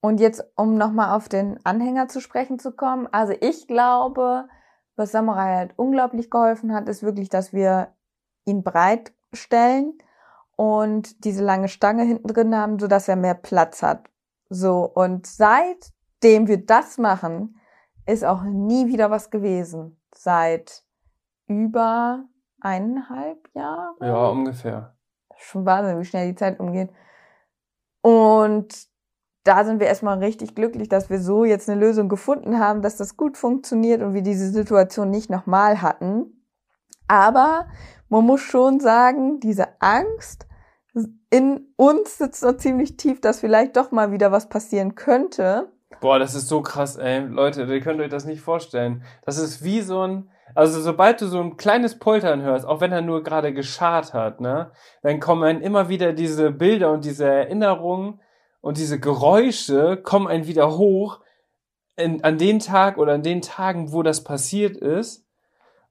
Und jetzt, um nochmal auf den Anhänger zu sprechen zu kommen. Also ich glaube, was Samurai halt unglaublich geholfen hat, ist wirklich, dass wir ihn breit stellen und diese lange Stange hinten drin haben, so dass er mehr Platz hat. So. Und seitdem wir das machen, ist auch nie wieder was gewesen. Seit über eineinhalb Jahren.
Ja, ungefähr.
Schon Wahnsinn, wie schnell die Zeit umgeht. Und da sind wir erstmal richtig glücklich, dass wir so jetzt eine Lösung gefunden haben, dass das gut funktioniert und wir diese Situation nicht nochmal hatten. Aber man muss schon sagen, diese Angst in uns sitzt noch ziemlich tief, dass vielleicht doch mal wieder was passieren könnte.
Boah, das ist so krass, ey. Leute, ihr könnt euch das nicht vorstellen. Das ist wie so ein, also sobald du so ein kleines Poltern hörst, auch wenn er nur gerade geschart hat, ne, dann kommen einem immer wieder diese Bilder und diese Erinnerungen und diese Geräusche kommen einem wieder hoch in, an den Tag oder an den Tagen, wo das passiert ist,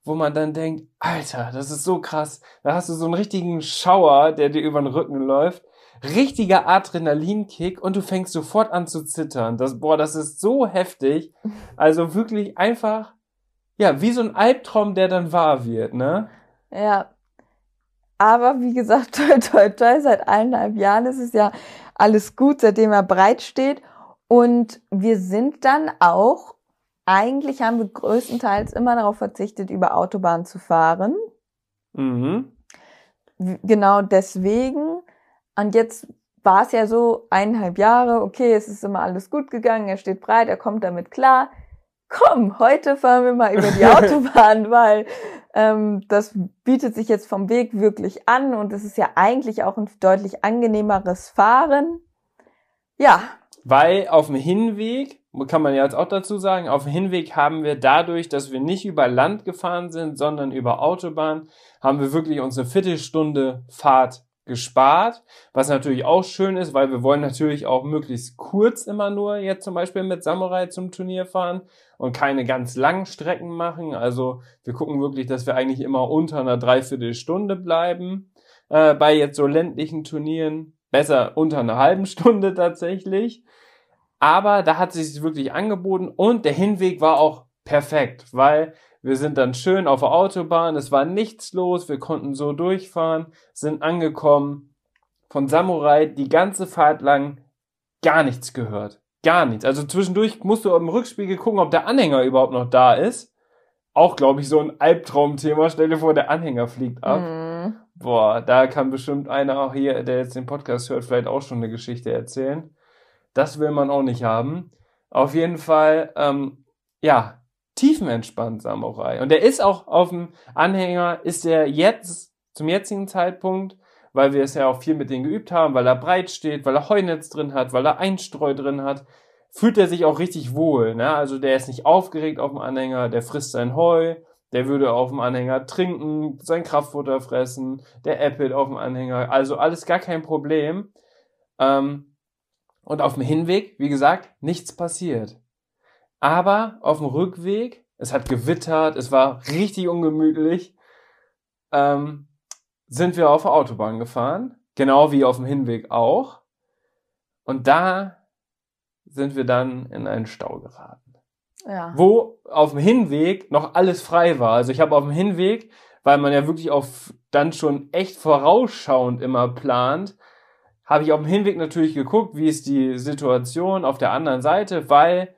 wo man dann denkt, Alter, das ist so krass. Da hast du so einen richtigen Schauer, der dir über den Rücken läuft richtiger Adrenalinkick und du fängst sofort an zu zittern. Das, boah, das ist so heftig. Also wirklich einfach, ja, wie so ein Albtraum, der dann wahr wird, ne?
Ja. Aber wie gesagt, toi, toi, toi, seit eineinhalb Jahren ist es ja alles gut, seitdem er breit steht. Und wir sind dann auch, eigentlich haben wir größtenteils immer darauf verzichtet, über Autobahn zu fahren. Mhm. Genau deswegen und jetzt war es ja so eineinhalb Jahre, okay, es ist immer alles gut gegangen, er steht breit, er kommt damit klar. Komm, heute fahren wir mal über die Autobahn, weil ähm, das bietet sich jetzt vom Weg wirklich an und es ist ja eigentlich auch ein deutlich angenehmeres Fahren. Ja.
Weil auf dem Hinweg, kann man ja jetzt auch dazu sagen, auf dem Hinweg haben wir dadurch, dass wir nicht über Land gefahren sind, sondern über Autobahn, haben wir wirklich unsere Viertelstunde Fahrt gespart, was natürlich auch schön ist, weil wir wollen natürlich auch möglichst kurz immer nur jetzt zum Beispiel mit Samurai zum Turnier fahren und keine ganz langen Strecken machen. Also wir gucken wirklich, dass wir eigentlich immer unter einer Dreiviertelstunde bleiben. Äh, bei jetzt so ländlichen Turnieren besser unter einer halben Stunde tatsächlich. Aber da hat sich wirklich angeboten und der Hinweg war auch perfekt, weil wir sind dann schön auf der Autobahn, es war nichts los, wir konnten so durchfahren, sind angekommen. Von Samurai die ganze Fahrt lang gar nichts gehört. Gar nichts. Also zwischendurch musst du im Rückspiegel gucken, ob der Anhänger überhaupt noch da ist. Auch, glaube ich, so ein Albtraumthema. Stell dir vor, der Anhänger fliegt ab. Mhm. Boah, da kann bestimmt einer auch hier, der jetzt den Podcast hört, vielleicht auch schon eine Geschichte erzählen. Das will man auch nicht haben. Auf jeden Fall, ähm, ja, tiefenentspannt Samurai. Und der ist auch auf dem Anhänger, ist er jetzt, zum jetzigen Zeitpunkt, weil wir es ja auch viel mit denen geübt haben, weil er breit steht, weil er Heunetz drin hat, weil er Einstreu drin hat, fühlt er sich auch richtig wohl. Ne? Also der ist nicht aufgeregt auf dem Anhänger, der frisst sein Heu, der würde auf dem Anhänger trinken, sein Kraftfutter fressen, der äppelt auf dem Anhänger, also alles gar kein Problem. Ähm, und auf dem Hinweg, wie gesagt, nichts passiert. Aber auf dem Rückweg, es hat gewittert, es war richtig ungemütlich, ähm, sind wir auf der Autobahn gefahren, genau wie auf dem Hinweg auch. Und da sind wir dann in einen Stau geraten. Ja. Wo auf dem Hinweg noch alles frei war. Also ich habe auf dem Hinweg, weil man ja wirklich auf dann schon echt vorausschauend immer plant, habe ich auf dem Hinweg natürlich geguckt, wie ist die Situation auf der anderen Seite, weil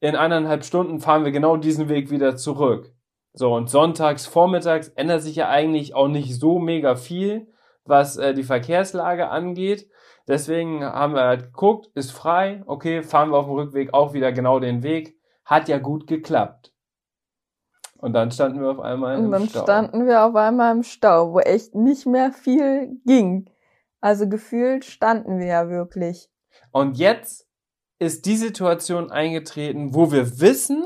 in eineinhalb Stunden fahren wir genau diesen Weg wieder zurück. So, und sonntags, vormittags ändert sich ja eigentlich auch nicht so mega viel, was äh, die Verkehrslage angeht. Deswegen haben wir halt geguckt, ist frei, okay, fahren wir auf dem Rückweg auch wieder genau den Weg. Hat ja gut geklappt. Und dann standen wir auf einmal im Stau. Und dann
Stau. standen wir auf einmal im Stau, wo echt nicht mehr viel ging. Also gefühlt standen wir ja wirklich.
Und jetzt ist die Situation eingetreten, wo wir wissen,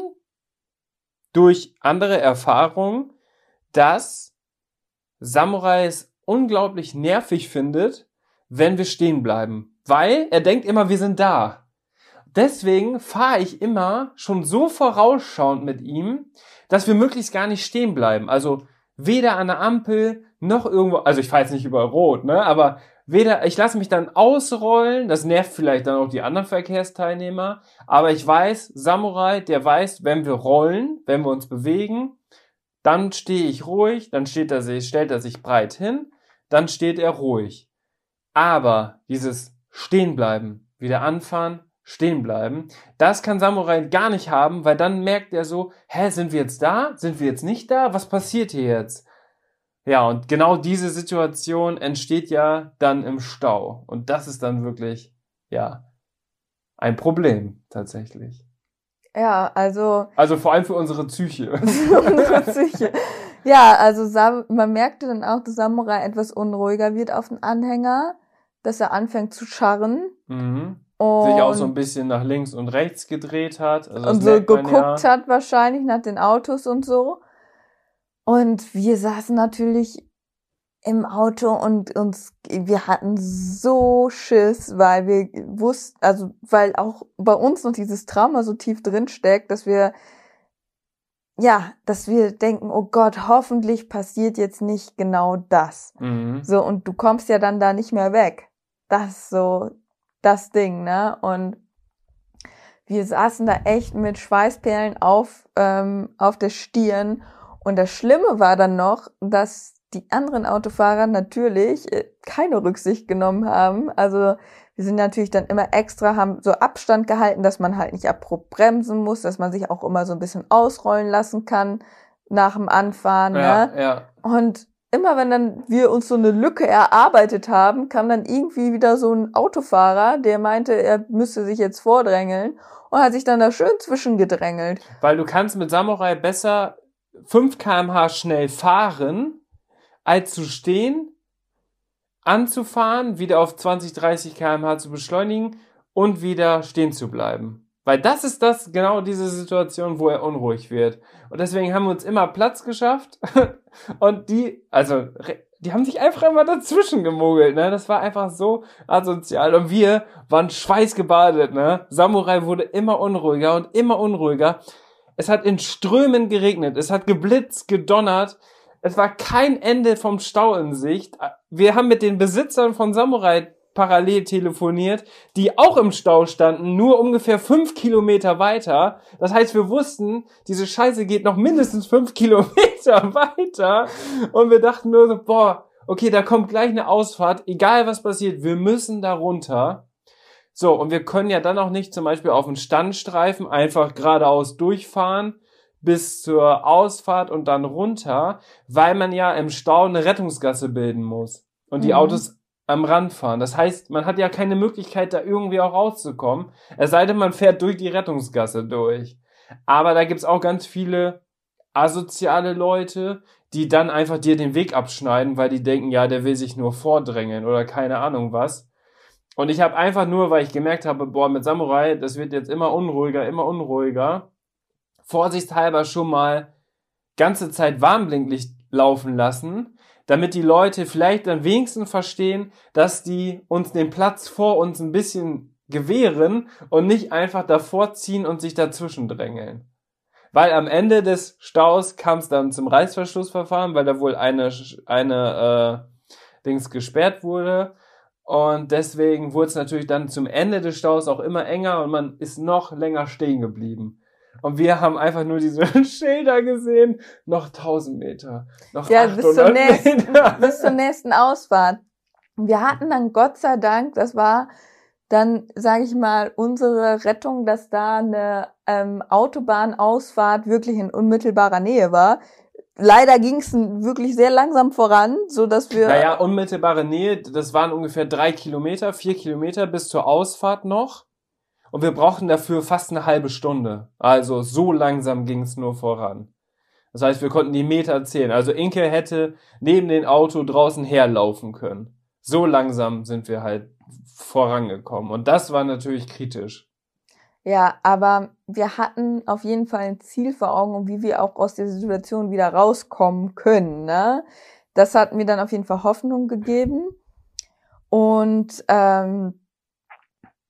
durch andere Erfahrungen, dass Samurai es unglaublich nervig findet, wenn wir stehen bleiben. Weil er denkt immer, wir sind da. Deswegen fahre ich immer schon so vorausschauend mit ihm, dass wir möglichst gar nicht stehen bleiben. Also weder an der Ampel noch irgendwo, also ich fahre jetzt nicht über Rot, ne, aber weder, ich lasse mich dann ausrollen, das nervt vielleicht dann auch die anderen Verkehrsteilnehmer, aber ich weiß, Samurai, der weiß, wenn wir rollen, wenn wir uns bewegen, dann stehe ich ruhig, dann steht er sich, stellt er sich breit hin, dann steht er ruhig. Aber dieses Stehenbleiben, wieder anfahren, stehen bleiben, das kann Samurai gar nicht haben, weil dann merkt er so, hä, sind wir jetzt da? Sind wir jetzt nicht da? Was passiert hier jetzt? Ja, und genau diese Situation entsteht ja dann im Stau. Und das ist dann wirklich, ja, ein Problem tatsächlich.
Ja, also.
Also vor allem für unsere Psyche.
für unsere Psyche. Ja, also man merkte dann auch, dass Samurai etwas unruhiger wird auf den Anhänger. dass er anfängt zu scharren.
Mhm.
Und,
Sich auch so ein bisschen nach links und rechts gedreht hat. Also
und so geguckt
ja.
hat wahrscheinlich nach den Autos und so. Und wir saßen natürlich im Auto und uns, wir hatten so Schiss, weil wir wussten, also weil auch bei uns noch dieses Trauma so tief drin steckt, dass wir ja, dass wir denken, oh Gott, hoffentlich passiert jetzt nicht genau das.
Mhm.
So, und du kommst ja dann da nicht mehr weg. Das ist so das Ding, ne? Und wir saßen da echt mit Schweißperlen auf, ähm, auf der Stirn. Und das Schlimme war dann noch, dass die anderen Autofahrer natürlich äh, keine Rücksicht genommen haben. Also wir sind natürlich dann immer extra, haben so Abstand gehalten, dass man halt nicht abrupt bremsen muss, dass man sich auch immer so ein bisschen ausrollen lassen kann nach dem Anfahren.
Ja,
Ne?
ja.
Und immer wenn dann wir uns so eine Lücke erarbeitet haben, kam dann irgendwie wieder so ein Autofahrer, der meinte, er müsste sich jetzt vordrängeln und hat sich dann da schön zwischengedrängelt.
Weil du kannst mit Samurai besser 5 kmh schnell fahren, als zu stehen, anzufahren, wieder auf 20, 30 kmh zu beschleunigen und wieder stehen zu bleiben. Weil das ist das, genau diese Situation, wo er unruhig wird. Und deswegen haben wir uns immer Platz geschafft. Und die, also, die haben sich einfach immer dazwischen gemogelt, ne? Das war einfach so asozial. Und wir waren schweißgebadet, ne? Samurai wurde immer unruhiger und immer unruhiger. Es hat in Strömen geregnet. Es hat geblitzt, gedonnert. Es war kein Ende vom Stau in Sicht. Wir haben mit den Besitzern von Samurai parallel telefoniert, die auch im Stau standen, nur ungefähr fünf Kilometer weiter. Das heißt, wir wussten, diese Scheiße geht noch mindestens fünf Kilometer weiter. Und wir dachten nur so, boah, okay, da kommt gleich eine Ausfahrt, egal was passiert, wir müssen da runter. So, und wir können ja dann auch nicht zum Beispiel auf den Standstreifen einfach geradeaus durchfahren bis zur Ausfahrt und dann runter, weil man ja im Stau eine Rettungsgasse bilden muss und die
Mhm.
Autos am Rand fahren. Das heißt, man hat ja keine Möglichkeit, da irgendwie auch rauszukommen. Es sei denn, man fährt durch die Rettungsgasse durch. Aber da gibt's auch ganz viele asoziale Leute, die dann einfach dir den Weg abschneiden, weil die denken, ja, der will sich nur vordrängeln oder keine Ahnung was. Und ich habe einfach nur, weil ich gemerkt habe, boah, mit Samurai, das wird jetzt immer unruhiger, immer unruhiger, vorsichtshalber schon mal ganze Zeit Warnblinklicht laufen lassen, damit die Leute vielleicht dann wenigstens verstehen, dass die uns den Platz vor uns ein bisschen gewähren und nicht einfach davor ziehen und sich dazwischen drängeln. Weil am Ende des Staus kam es dann zum Reißverschlussverfahren, weil da wohl eine, eine äh, Dings gesperrt wurde. Und deswegen wurde es natürlich dann zum Ende des Staus auch immer enger und man ist noch länger stehen geblieben. Und wir haben einfach nur diese Schilder gesehen. Noch 1000 Meter. Noch
Ja,
800
bis zur, nächsten,
Meter.
bis zur nächsten Ausfahrt. Wir hatten dann Gott sei Dank, das war dann, sage ich mal, unsere Rettung, dass da eine ähm, Autobahnausfahrt wirklich in unmittelbarer Nähe war. Leider ging es wirklich sehr langsam voran, so dass wir
Naja, unmittelbare Nähe, das waren ungefähr drei Kilometer, vier Kilometer bis zur Ausfahrt noch. Und wir brauchten dafür fast eine halbe Stunde. Also so langsam ging es nur voran. Das heißt, wir konnten die Meter zählen. Also Inke hätte neben dem Auto draußen herlaufen können. So langsam sind wir halt vorangekommen. Und das war natürlich kritisch.
Ja, aber wir hatten auf jeden Fall ein Ziel vor Augen und wie wir auch aus der Situation wieder rauskommen können. Ne? Das hat mir dann auf jeden Fall Hoffnung gegeben. Und ähm,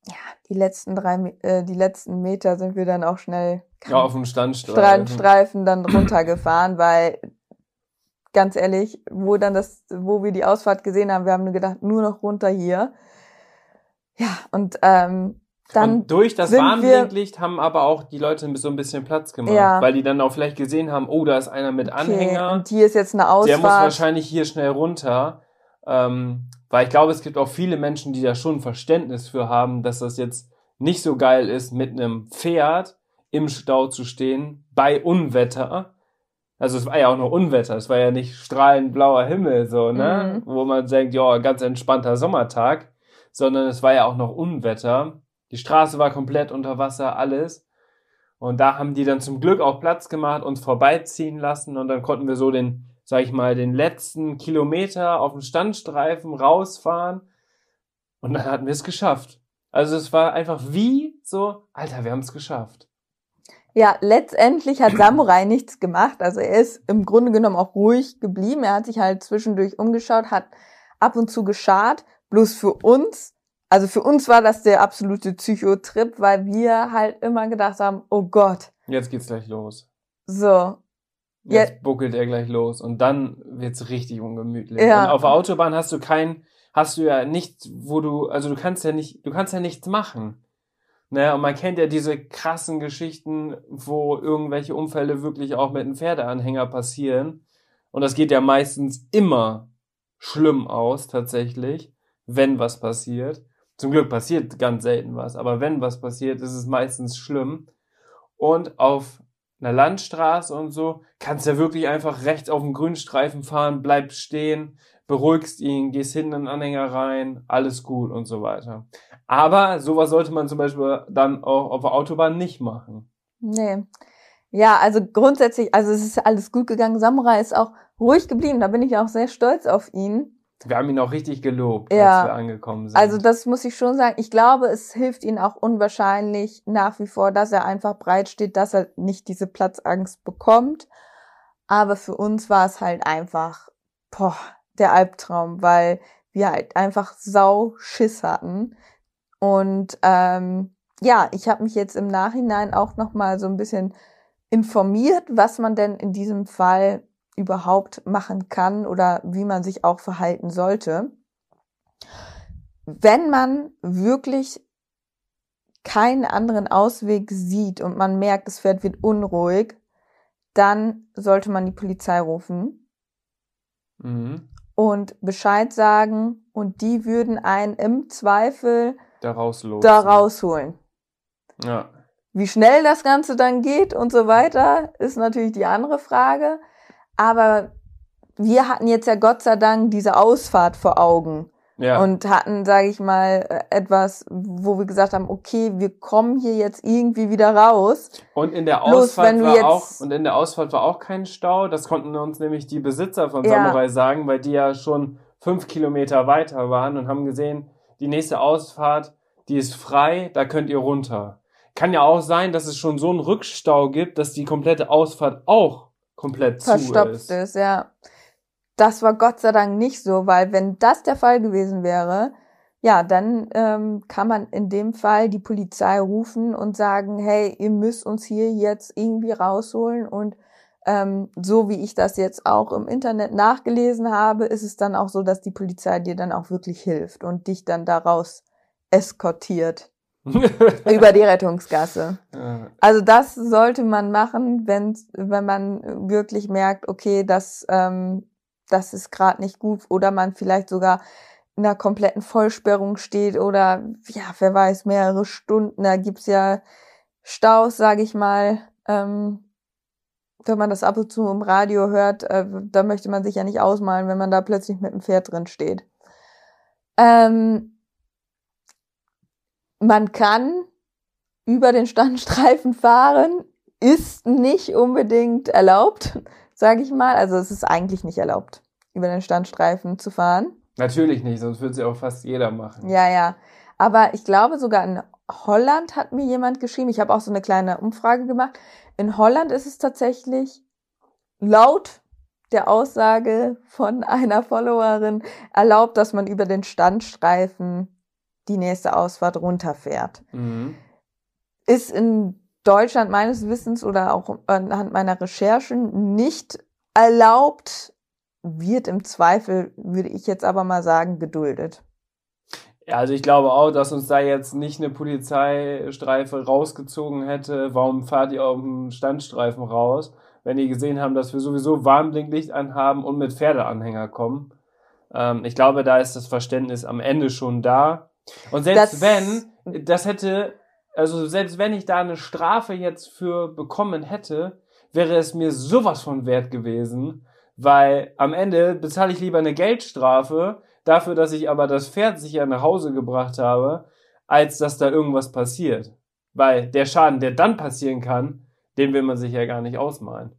ja, die letzten drei, äh, die letzten Meter sind wir dann auch schnell
Ja, auf dem Standstreifen.
Strandstreifen dann runtergefahren, weil ganz ehrlich, wo dann das, wo wir die Ausfahrt gesehen haben, wir haben nur gedacht, nur noch runter hier. Ja, und ähm, dann
und durch das Warnblinklicht haben aber auch die Leute so ein bisschen Platz gemacht,
Ja.
weil die dann auch vielleicht gesehen haben, oh, da ist einer mit
okay,
Anhänger.
und hier ist jetzt eine
Der muss
Ausfahrt.
wahrscheinlich hier schnell runter. Ähm, weil ich glaube, es gibt auch viele Menschen, die da schon Verständnis für haben, dass das jetzt nicht so geil ist, mit einem Pferd im Stau zu stehen, bei Unwetter. Also es war ja auch noch Unwetter, es war ja nicht strahlend blauer Himmel, so, ne?
Mhm.
Wo man denkt, ja, ganz entspannter Sommertag, sondern es war ja auch noch Unwetter. Die Straße war komplett unter Wasser, alles. Und da haben die dann zum Glück auch Platz gemacht, uns vorbeiziehen lassen und dann konnten wir so den, sag ich mal, den letzten Kilometer auf dem Standstreifen rausfahren. Und dann hatten wir es geschafft. Also es war einfach wie so, Alter, wir haben es geschafft.
Ja, letztendlich hat Samurai nichts gemacht. Also er ist im Grunde genommen auch ruhig geblieben. Er hat sich halt zwischendurch umgeschaut, hat ab und zu geschart. Bloß für uns, also für uns war das der absolute Psychotrip, weil wir halt immer gedacht haben, oh Gott.
Jetzt geht's gleich los.
So.
Jetzt
Ja.
buckelt er gleich los und dann wird's richtig ungemütlich.
Ja.
Und auf der Autobahn hast du kein, hast du ja nichts, wo du, also du kannst ja nicht, du kannst ja nichts machen. Ne, und man kennt ja diese krassen Geschichten, wo irgendwelche Unfälle wirklich auch mit einem Pferdeanhänger passieren. Und das geht ja meistens immer schlimm aus, tatsächlich, wenn was passiert. Zum Glück passiert ganz selten was, aber wenn was passiert, ist es meistens schlimm. Und auf einer Landstraße und so kannst du ja wirklich einfach rechts auf dem Grünstreifen fahren, bleibst stehen, beruhigst ihn, gehst hinten in den Anhänger rein, alles gut und so weiter. Aber sowas sollte man zum Beispiel dann auch auf der Autobahn nicht machen.
Nee. Ja, also grundsätzlich, also es ist alles gut gegangen. Samurai ist auch ruhig geblieben. Da bin ich auch sehr stolz auf ihn.
Wir haben ihn auch richtig gelobt,
Ja.
als wir angekommen sind.
Also das muss ich schon sagen. Ich glaube, es hilft ihm auch unwahrscheinlich nach wie vor, dass er einfach breit steht, dass er nicht diese Platzangst bekommt. Aber für uns war es halt einfach, boah, der Albtraum, weil wir halt einfach sau Schiss hatten. Und ähm, ja, ich habe mich jetzt im Nachhinein auch noch mal so ein bisschen informiert, was man denn in diesem Fall überhaupt machen kann oder wie man sich auch verhalten sollte. Wenn man wirklich keinen anderen Ausweg sieht und man merkt, das Pferd wird unruhig, dann sollte man die Polizei rufen
mhm.
und Bescheid sagen und die würden einen im Zweifel
Daraus
da rausholen.
Ja.
Wie schnell das Ganze dann geht und so weiter, ist natürlich die andere Frage. Aber wir hatten jetzt ja Gott sei Dank diese Ausfahrt vor Augen
Ja.
und hatten, sage ich mal, äh, etwas, wo wir gesagt haben, okay, wir kommen hier jetzt irgendwie wieder raus.
Und in der
Bloß
Ausfahrt
wir
war auch und in der Ausfahrt war auch kein Stau. Das konnten uns nämlich die Besitzer von
Ja.
Samurai sagen, weil die ja schon fünf Kilometer weiter waren und haben gesehen, die nächste Ausfahrt, die ist frei, da könnt ihr runter. Kann ja auch sein, dass es schon so einen Rückstau gibt, dass die komplette Ausfahrt auch komplett
verstopft
ist.
ist, ja. Das war Gott sei Dank nicht so, weil wenn das der Fall gewesen wäre, ja, dann ähm, kann man in dem Fall die Polizei rufen und sagen, hey, ihr müsst uns hier jetzt irgendwie rausholen und ähm, so wie ich das jetzt auch im Internet nachgelesen habe, ist es dann auch so, dass die Polizei dir dann auch wirklich hilft und dich dann daraus eskortiert über die Rettungsgasse.
Ja.
Also das sollte man machen, wenn wenn man wirklich merkt, okay, das ähm, das ist gerade nicht gut oder man vielleicht sogar in einer kompletten Vollsperrung steht oder ja, wer weiß, mehrere Stunden. Da gibt's ja Staus, sage ich mal. Ähm, wenn man das ab und zu im Radio hört, äh, da möchte man sich ja nicht ausmalen, wenn man da plötzlich mit dem Pferd drin steht. Ähm, man kann über den Standstreifen fahren, ist nicht unbedingt erlaubt, sage ich mal. Also es ist eigentlich nicht erlaubt, über den Standstreifen zu fahren.
Natürlich nicht, sonst würde es ja auch fast jeder machen.
Ja, ja. Aber ich glaube sogar in Holland hat mir jemand geschrieben, ich habe auch so eine kleine Umfrage gemacht. In Holland ist es tatsächlich laut der Aussage von einer Followerin erlaubt, dass man über den Standstreifen die nächste Ausfahrt runterfährt.
Mhm.
Ist in Deutschland meines Wissens oder auch anhand meiner Recherchen nicht erlaubt, wird im Zweifel, würde ich jetzt aber mal sagen, geduldet.
Ja, also ich glaube auch, dass uns da jetzt nicht eine Polizeistreife rausgezogen hätte. Warum fahrt ihr auf dem Standstreifen raus, wenn die gesehen haben, dass wir sowieso Warnblinklicht anhaben und mit Pferdeanhänger kommen? Ähm, ich glaube, da ist das Verständnis am Ende schon da. Und selbst
Das-
wenn, das hätte, also selbst wenn ich da eine Strafe jetzt für bekommen hätte, wäre es mir sowas von wert gewesen, weil am Ende bezahle ich lieber eine Geldstrafe dafür, dass ich aber das Pferd sicher nach Hause gebracht habe, als dass da irgendwas passiert. Weil der Schaden, der dann passieren kann, den will man sich ja gar nicht ausmalen.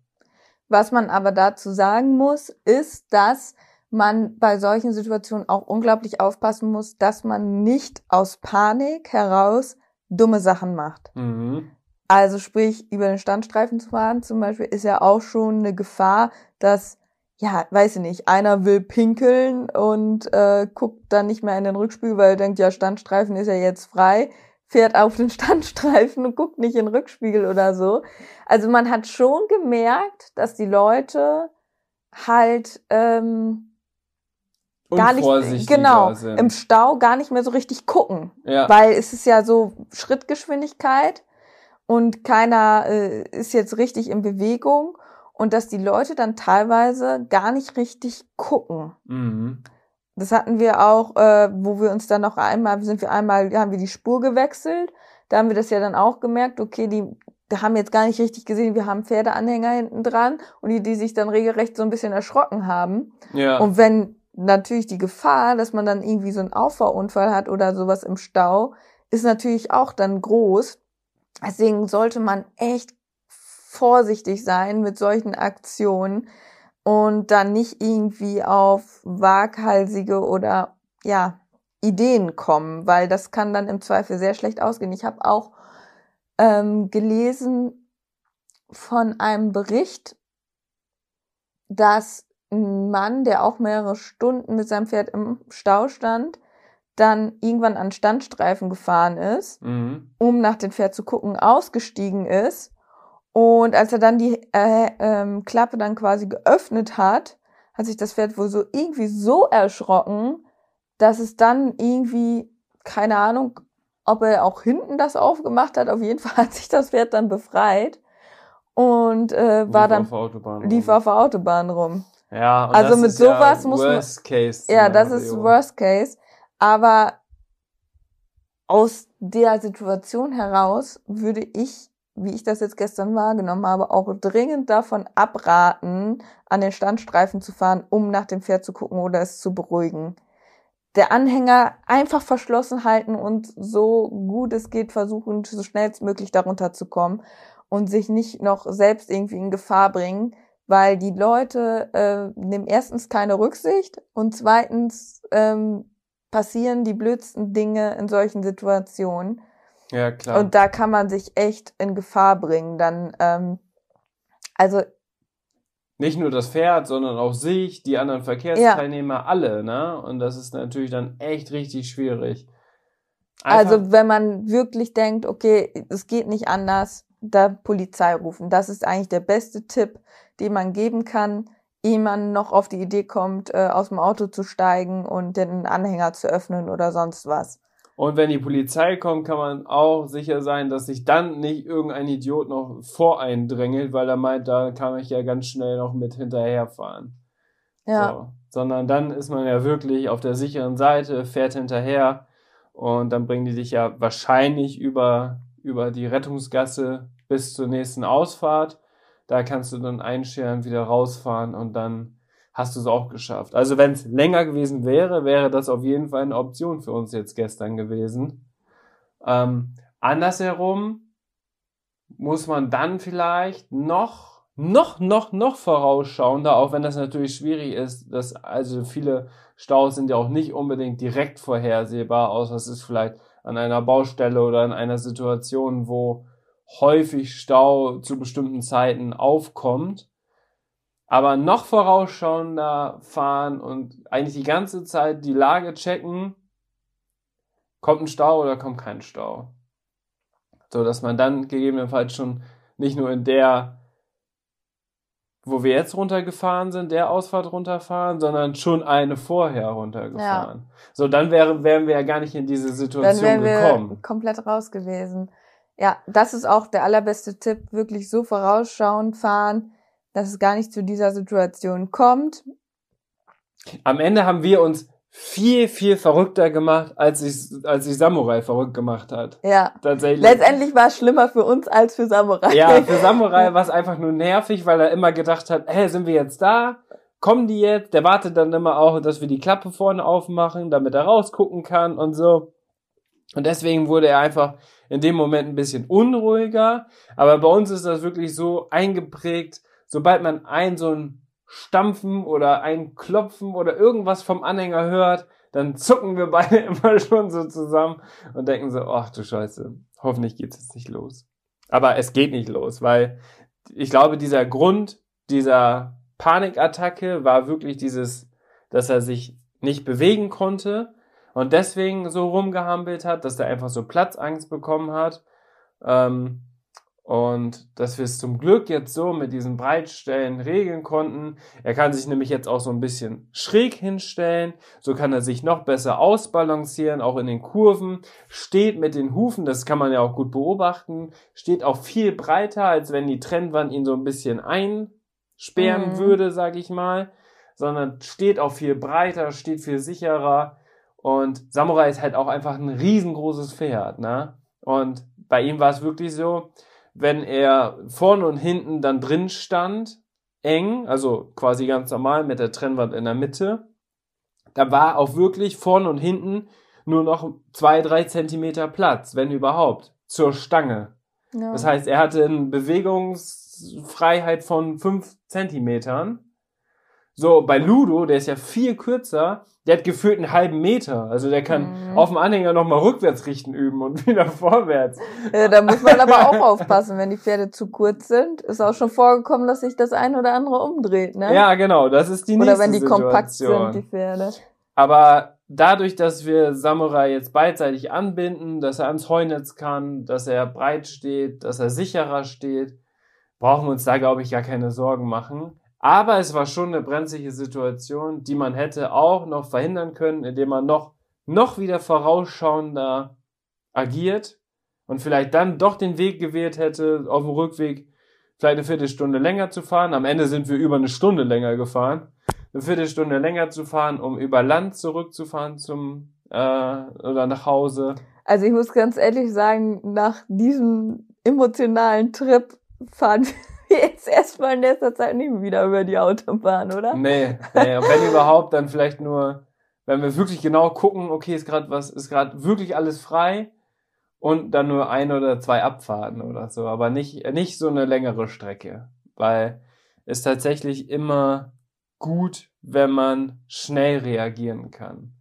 Was man aber dazu sagen muss, ist, dass man bei solchen Situationen auch unglaublich aufpassen muss, dass man nicht aus Panik heraus dumme Sachen macht.
Mhm.
Also sprich, über den Standstreifen zu fahren zum Beispiel ist ja auch schon eine Gefahr, dass, ja, weiß ich nicht, einer will pinkeln und äh, guckt dann nicht mehr in den Rückspiegel, weil er denkt, ja, Standstreifen ist ja jetzt frei, fährt auf den Standstreifen und guckt nicht in den Rückspiegel oder so. Also man hat schon gemerkt, dass die Leute halt ähm, gar nicht genau
sind.
im Stau gar nicht mehr so richtig gucken,
Ja.
weil es ist ja so Schrittgeschwindigkeit und keiner äh, ist jetzt richtig in Bewegung und dass die Leute dann teilweise gar nicht richtig gucken.
Mhm.
Das hatten wir auch, äh, wo wir uns dann noch einmal, sind wir einmal, haben wir die Spur gewechselt. Da haben wir das ja dann auch gemerkt, okay, die, die haben jetzt gar nicht richtig gesehen, wir haben Pferdeanhänger hinten dran und die, die sich dann regelrecht so ein bisschen erschrocken haben.
Ja.
Und wenn natürlich die Gefahr, dass man dann irgendwie so einen Auffahrunfall hat oder sowas im Stau, ist natürlich auch dann groß. Deswegen sollte man echt vorsichtig sein mit solchen Aktionen und dann nicht irgendwie auf waghalsige oder ja Ideen kommen, weil das kann dann im Zweifel sehr schlecht ausgehen. Ich habe auch ähm, gelesen von einem Bericht, dass Mann, der auch mehrere Stunden mit seinem Pferd im Stau stand, dann irgendwann an Standstreifen gefahren ist
mhm.
um nach dem Pferd zu gucken, ausgestiegen ist. Und als er dann die äh, ähm, Klappe dann quasi geöffnet hat, hat sich das Pferd wohl so irgendwie so erschrocken, dass es dann irgendwie, keine Ahnung, ob er auch hinten das aufgemacht hat. Auf jeden Fall hat sich das Pferd dann befreit und äh, war
Lief
dann
auf
lief auf der Autobahn rum.
Ja, und
Also
das
mit
ist
sowas
ja
muss man-
Worst Case.
Ja, das ist. Worst Case. Aber aus der Situation heraus würde ich, wie ich das jetzt gestern wahrgenommen habe, auch dringend davon abraten, an den Standstreifen zu fahren, um nach dem Pferd zu gucken oder es zu beruhigen. Der Anhänger einfach verschlossen halten und so gut es geht versuchen, so schnellstmöglich darunter zu kommen und sich nicht noch selbst irgendwie in Gefahr bringen, weil die Leute äh, nehmen erstens keine Rücksicht und zweitens ähm, passieren die blödsten Dinge in solchen Situationen.
Ja, klar.
Und da kann man sich echt in Gefahr bringen. Dann, ähm, also
Nicht nur das Pferd, sondern auch sich, die anderen Verkehrsteilnehmer, alle, ne? Und das ist natürlich dann echt richtig schwierig. Einfach-
Also wenn man wirklich denkt, okay, es geht nicht anders, da Polizei rufen. Das ist eigentlich der beste Tipp, den man geben kann, ehe man noch auf die Idee kommt, äh, aus dem Auto zu steigen und den Anhänger zu öffnen oder sonst was.
Und wenn die Polizei kommt, kann man auch sicher sein, dass sich dann nicht irgendein Idiot noch voreindrängelt, weil er meint, da kann ich ja ganz schnell noch mit hinterherfahren.
Ja,
So. Sondern dann ist man ja wirklich auf der sicheren Seite, fährt hinterher und dann bringen die dich ja wahrscheinlich über, über die Rettungsgasse bis zur nächsten Ausfahrt. Da kannst du dann einscheren, wieder rausfahren und dann hast du es auch geschafft. Also wenn es länger gewesen wäre, wäre das auf jeden Fall eine Option für uns jetzt gestern gewesen. Ähm, andersherum muss man dann vielleicht noch, noch, noch, noch vorausschauender, auch wenn das natürlich schwierig ist, dass also viele Staus sind ja auch nicht unbedingt direkt vorhersehbar, außer es ist vielleicht an einer Baustelle oder in einer Situation, wo häufig Stau zu bestimmten Zeiten aufkommt. Aber noch vorausschauender fahren und eigentlich die ganze Zeit die Lage checken, kommt ein Stau oder kommt kein Stau. So dass man dann gegebenenfalls schon nicht nur in der, wo wir jetzt runtergefahren sind, der Ausfahrt runterfahren, sondern schon eine vorher runtergefahren. So, dann wären, wären wir ja gar nicht in diese
dann
Situation
wären wir
gekommen.
komplett raus gewesen. Ja, das ist auch der allerbeste Tipp, wirklich so vorausschauend fahren, dass es gar nicht zu dieser Situation kommt.
Am Ende haben wir uns viel, viel verrückter gemacht, als sich, als sich Samurai verrückt gemacht hat.
Ja.
Tatsächlich.
Letztendlich war es schlimmer für uns als für Samurai.
Ja, für Samurai war es einfach nur nervig, weil er immer gedacht hat, hey, sind wir jetzt da? Kommen die jetzt? Der wartet dann immer auch, dass wir die Klappe vorne aufmachen, damit er rausgucken kann und so. Und deswegen wurde er einfach in dem Moment ein bisschen unruhiger. Aber bei uns ist das wirklich so eingeprägt, sobald man einen so einen Stampfen oder ein Klopfen oder irgendwas vom Anhänger hört, dann zucken wir beide immer schon so zusammen und denken so, ach du Scheiße, hoffentlich geht's jetzt nicht los. Aber es geht nicht los, weil ich glaube, dieser Grund dieser Panikattacke war wirklich dieses, dass er sich nicht bewegen konnte und deswegen so rumgehampelt hat, dass er einfach so Platzangst bekommen hat. Ähm, und dass wir es zum Glück jetzt so mit diesen Breitstellen regeln konnten. Er kann sich nämlich jetzt auch so ein bisschen schräg hinstellen. So kann er sich noch besser ausbalancieren, auch in den Kurven. Steht mit den Hufen, das kann man ja auch gut beobachten, steht auch viel breiter, als wenn die Trennwand ihn so ein bisschen einsperren mhm. würde, sag ich mal. Sondern steht auch viel breiter, steht viel sicherer. Und Samurai ist halt auch einfach ein riesengroßes Pferd, ne? Und bei ihm war es wirklich so, wenn er vorne und hinten dann drin stand, eng, also quasi ganz normal mit der Trennwand in der Mitte, da war auch wirklich vorne und hinten nur noch zwei, drei Zentimeter Platz, wenn überhaupt, zur Stange. Ja. Das heißt, er hatte eine Bewegungsfreiheit von fünf Zentimetern. So, bei Ludo, der ist ja viel kürzer, der hat gefühlt einen halben Meter. Also der kann mhm. auf dem Anhänger nochmal rückwärts richten üben und wieder vorwärts.
Ja, da muss man aber auch aufpassen, wenn die Pferde zu kurz sind. Ist auch schon vorgekommen, dass sich das ein oder andere umdreht, ne?
Ja, genau. Das ist die nächste
Oder wenn die Situation. kompakt sind, die Pferde.
Aber dadurch, dass wir Samurai jetzt beidseitig anbinden, dass er ans Heunetz kann, dass er breit steht, dass er sicherer steht, brauchen wir uns da, glaube ich, gar keine Sorgen machen. Aber es war schon eine brenzliche Situation, die man hätte auch noch verhindern können, indem man noch, noch wieder vorausschauender agiert und vielleicht dann doch den Weg gewählt hätte, auf dem Rückweg vielleicht eine Viertelstunde länger zu fahren. Am Ende sind wir über eine Stunde länger gefahren. Eine Viertelstunde länger zu fahren, um über Land zurückzufahren zum äh, oder nach Hause.
Also ich muss ganz ehrlich sagen, nach diesem emotionalen Trip fahren wir jetzt erstmal in nächster Zeit nicht wieder über die Autobahn, oder?
Nee, nee. Wenn überhaupt, dann vielleicht nur, wenn wir wirklich genau gucken, okay, ist gerade was, ist gerade wirklich alles frei und dann nur ein oder zwei Abfahrten oder so, aber nicht, nicht so eine längere Strecke, weil es tatsächlich immer gut, wenn man schnell reagieren kann.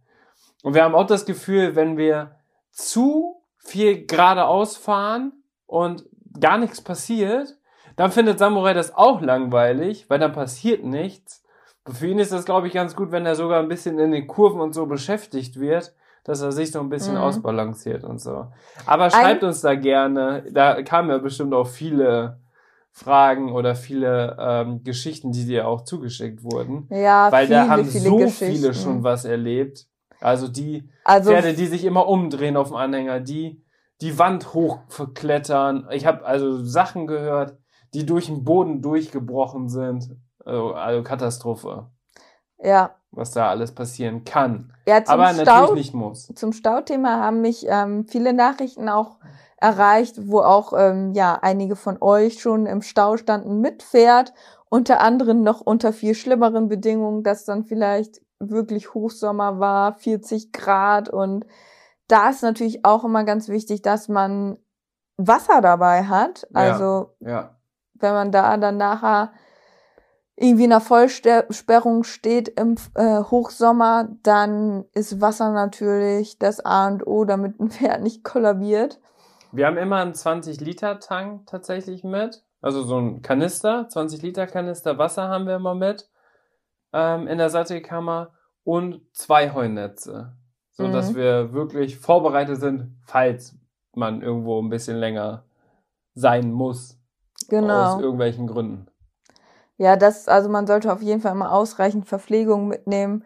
Und wir haben auch das Gefühl, wenn wir zu viel geradeaus fahren und gar nichts passiert, dann findet Samurai das auch langweilig, weil dann passiert nichts. Für ihn ist das, glaube ich, ganz gut, wenn er sogar ein bisschen in den Kurven und so beschäftigt wird, dass er sich so ein bisschen mhm. ausbalanciert und so. Aber schreibt ein uns da gerne, da kamen ja bestimmt auch viele Fragen oder viele ähm, Geschichten, die dir auch zugeschickt wurden.
Ja,
weil viele, da haben so viele schon was erlebt. Also die also Pferde, die sich immer umdrehen auf dem Anhänger, die die Wand hochklettern. Ich habe also Sachen gehört, die durch den Boden durchgebrochen sind. Also, also Katastrophe.
Ja.
Was da alles passieren kann.
Ja,
aber
Stau,
natürlich nicht muss.
Zum Stauthema haben mich ähm, viele Nachrichten auch erreicht, wo auch ähm, ja einige von euch schon im Stau standen mit Pferd, unter anderem noch unter viel schlimmeren Bedingungen, dass dann vielleicht wirklich Hochsommer war, 40 Grad und da ist natürlich auch immer ganz wichtig, dass man Wasser dabei hat. Also
ja, ja
wenn man da dann nachher irgendwie in einer Vollsperrung steht im äh, Hochsommer, dann ist Wasser natürlich das A und O, damit ein Pferd nicht kollabiert.
Wir haben immer einen 20-Liter-Tank tatsächlich mit. Also so ein Kanister, 20-Liter-Kanister Wasser haben wir immer mit ähm, in der Sattelkammer und zwei Heunetze. So dass mhm. wir wirklich vorbereitet sind, falls man irgendwo ein bisschen länger sein muss.
Genau.
Aus irgendwelchen Gründen.
Ja, das, also man sollte auf jeden Fall immer ausreichend Verpflegung mitnehmen,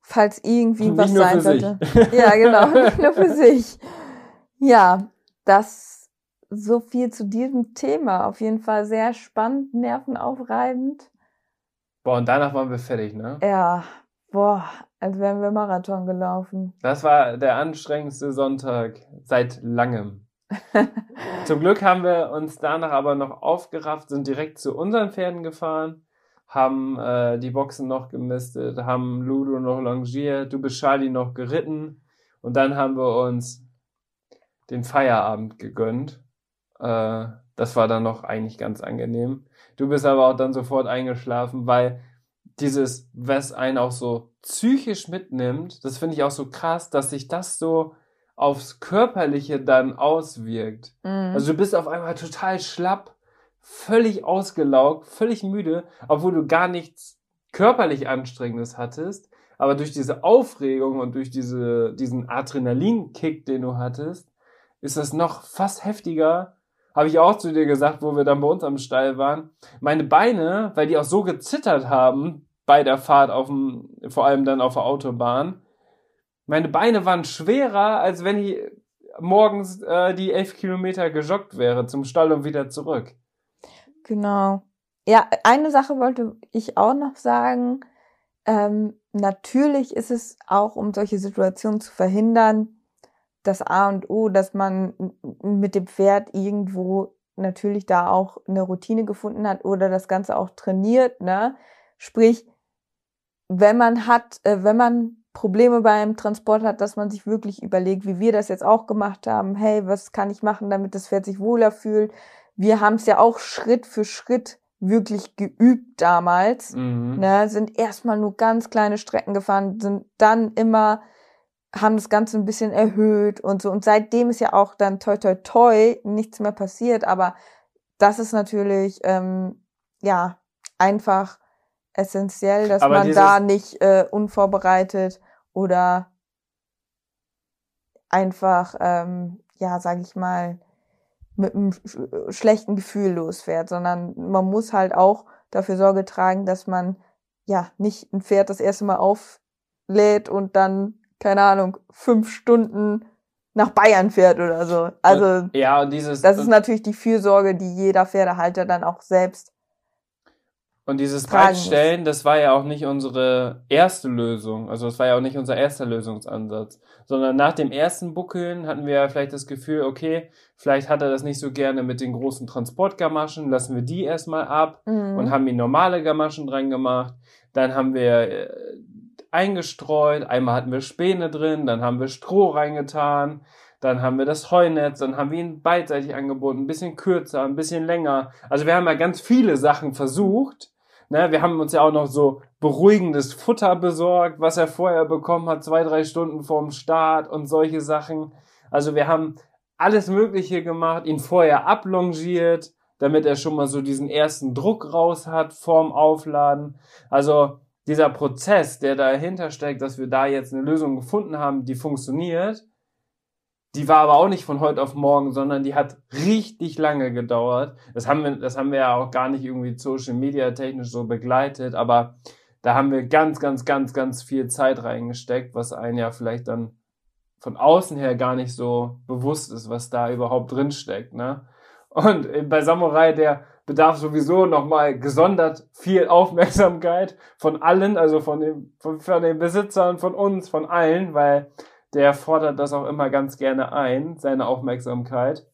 falls irgendwie
nicht
was sein sollte.
Sich.
Ja, genau, nicht nur für sich. Ja, das so viel zu diesem Thema. Auf jeden Fall sehr spannend, nervenaufreibend.
Boah, und danach waren wir fertig, ne?
Ja, boah, als wären wir Marathon gelaufen.
Das war der anstrengendste Sonntag seit langem. Zum Glück haben wir uns danach aber noch aufgerafft, sind direkt zu unseren Pferden gefahren, haben äh, die Boxen noch gemistet, haben Ludo noch longiert, du bist Charlie noch geritten und dann haben wir uns den Feierabend gegönnt. Äh, das war dann noch eigentlich ganz angenehm. Du bist aber auch dann sofort eingeschlafen, weil dieses, was einen auch so psychisch mitnimmt, das finde ich auch so krass, dass sich das so aufs Körperliche dann auswirkt. Mhm. Also du bist auf einmal total schlapp, völlig ausgelaugt, völlig müde, obwohl du gar nichts körperlich Anstrengendes hattest. Aber durch diese Aufregung und durch diese, diesen Adrenalinkick, den du hattest, ist das noch fast heftiger. Habe ich auch zu dir gesagt, wo wir dann bei uns am Stall waren. Meine Beine, weil die auch so gezittert haben bei der Fahrt auf dem, vor allem dann auf der Autobahn, meine Beine waren schwerer, als wenn ich morgens äh, die elf Kilometer gejoggt wäre zum Stall und wieder zurück.
Genau. Ja, eine Sache wollte ich auch noch sagen. Ähm, natürlich ist es auch, um solche Situationen zu verhindern, das A und O, dass man mit dem Pferd irgendwo natürlich da auch eine Routine gefunden hat oder das Ganze auch trainiert, ne? Sprich, wenn man hat, äh, wenn man Probleme beim Transport hat, dass man sich wirklich überlegt, wie wir das jetzt auch gemacht haben. Hey, was kann ich machen, damit das Pferd sich wohler fühlt? Wir haben es ja auch Schritt für Schritt wirklich geübt damals. Mhm. Ne, sind erstmal nur ganz kleine Strecken gefahren, sind dann immer, haben das Ganze ein bisschen erhöht und so. Und seitdem ist ja auch dann toi toi toi nichts mehr passiert. Aber das ist natürlich, ähm, ja, einfach essentiell, dass Aber man da nicht äh, unvorbereitet oder einfach, ähm, ja, sag ich mal, mit einem schlechten Gefühl losfährt, sondern man muss halt auch dafür Sorge tragen, dass man ja nicht ein Pferd das erste Mal auflädt und dann, keine Ahnung, fünf Stunden nach Bayern fährt oder so. Also
ja, dieses,
das ist natürlich die Fürsorge, die jeder Pferdehalter dann auch selbst
und dieses Breitstellen, das war ja auch nicht unsere erste Lösung. Also das war ja auch nicht unser erster Lösungsansatz. Sondern nach dem ersten Buckeln hatten wir ja vielleicht das Gefühl, okay, vielleicht hat er das nicht so gerne mit den großen Transportgamaschen, lassen wir die erstmal ab mhm. und haben die normale Gamaschen dran gemacht. Dann haben wir äh, eingestreut, einmal hatten wir Späne drin, dann haben wir Stroh reingetan, dann haben wir das Heunetz, dann haben wir ihn beidseitig angeboten, ein bisschen kürzer, ein bisschen länger. Also wir haben ja ganz viele Sachen versucht Ne, wir haben uns ja auch noch so beruhigendes Futter besorgt, was er vorher bekommen hat, zwei, drei Stunden vorm Start und solche Sachen. Also wir haben alles Mögliche gemacht, ihn vorher ablongiert, damit er schon mal so diesen ersten Druck raus hat vorm Aufladen. Also dieser Prozess, der dahinter steckt, dass wir da jetzt eine Lösung gefunden haben, die funktioniert, die war aber auch nicht von heute auf morgen, sondern die hat richtig lange gedauert. Das haben wir, das haben wir ja auch gar nicht irgendwie Social Media technisch so begleitet, aber da haben wir ganz, ganz, ganz, ganz viel Zeit reingesteckt, was einen ja vielleicht dann von außen her gar nicht so bewusst ist, was da überhaupt drin steckt, ne? Und bei Samurai, der bedarf sowieso nochmal gesondert viel Aufmerksamkeit von allen, also von den, von, von den Besitzern, von uns, von allen, weil der fordert das auch immer ganz gerne ein, seine Aufmerksamkeit.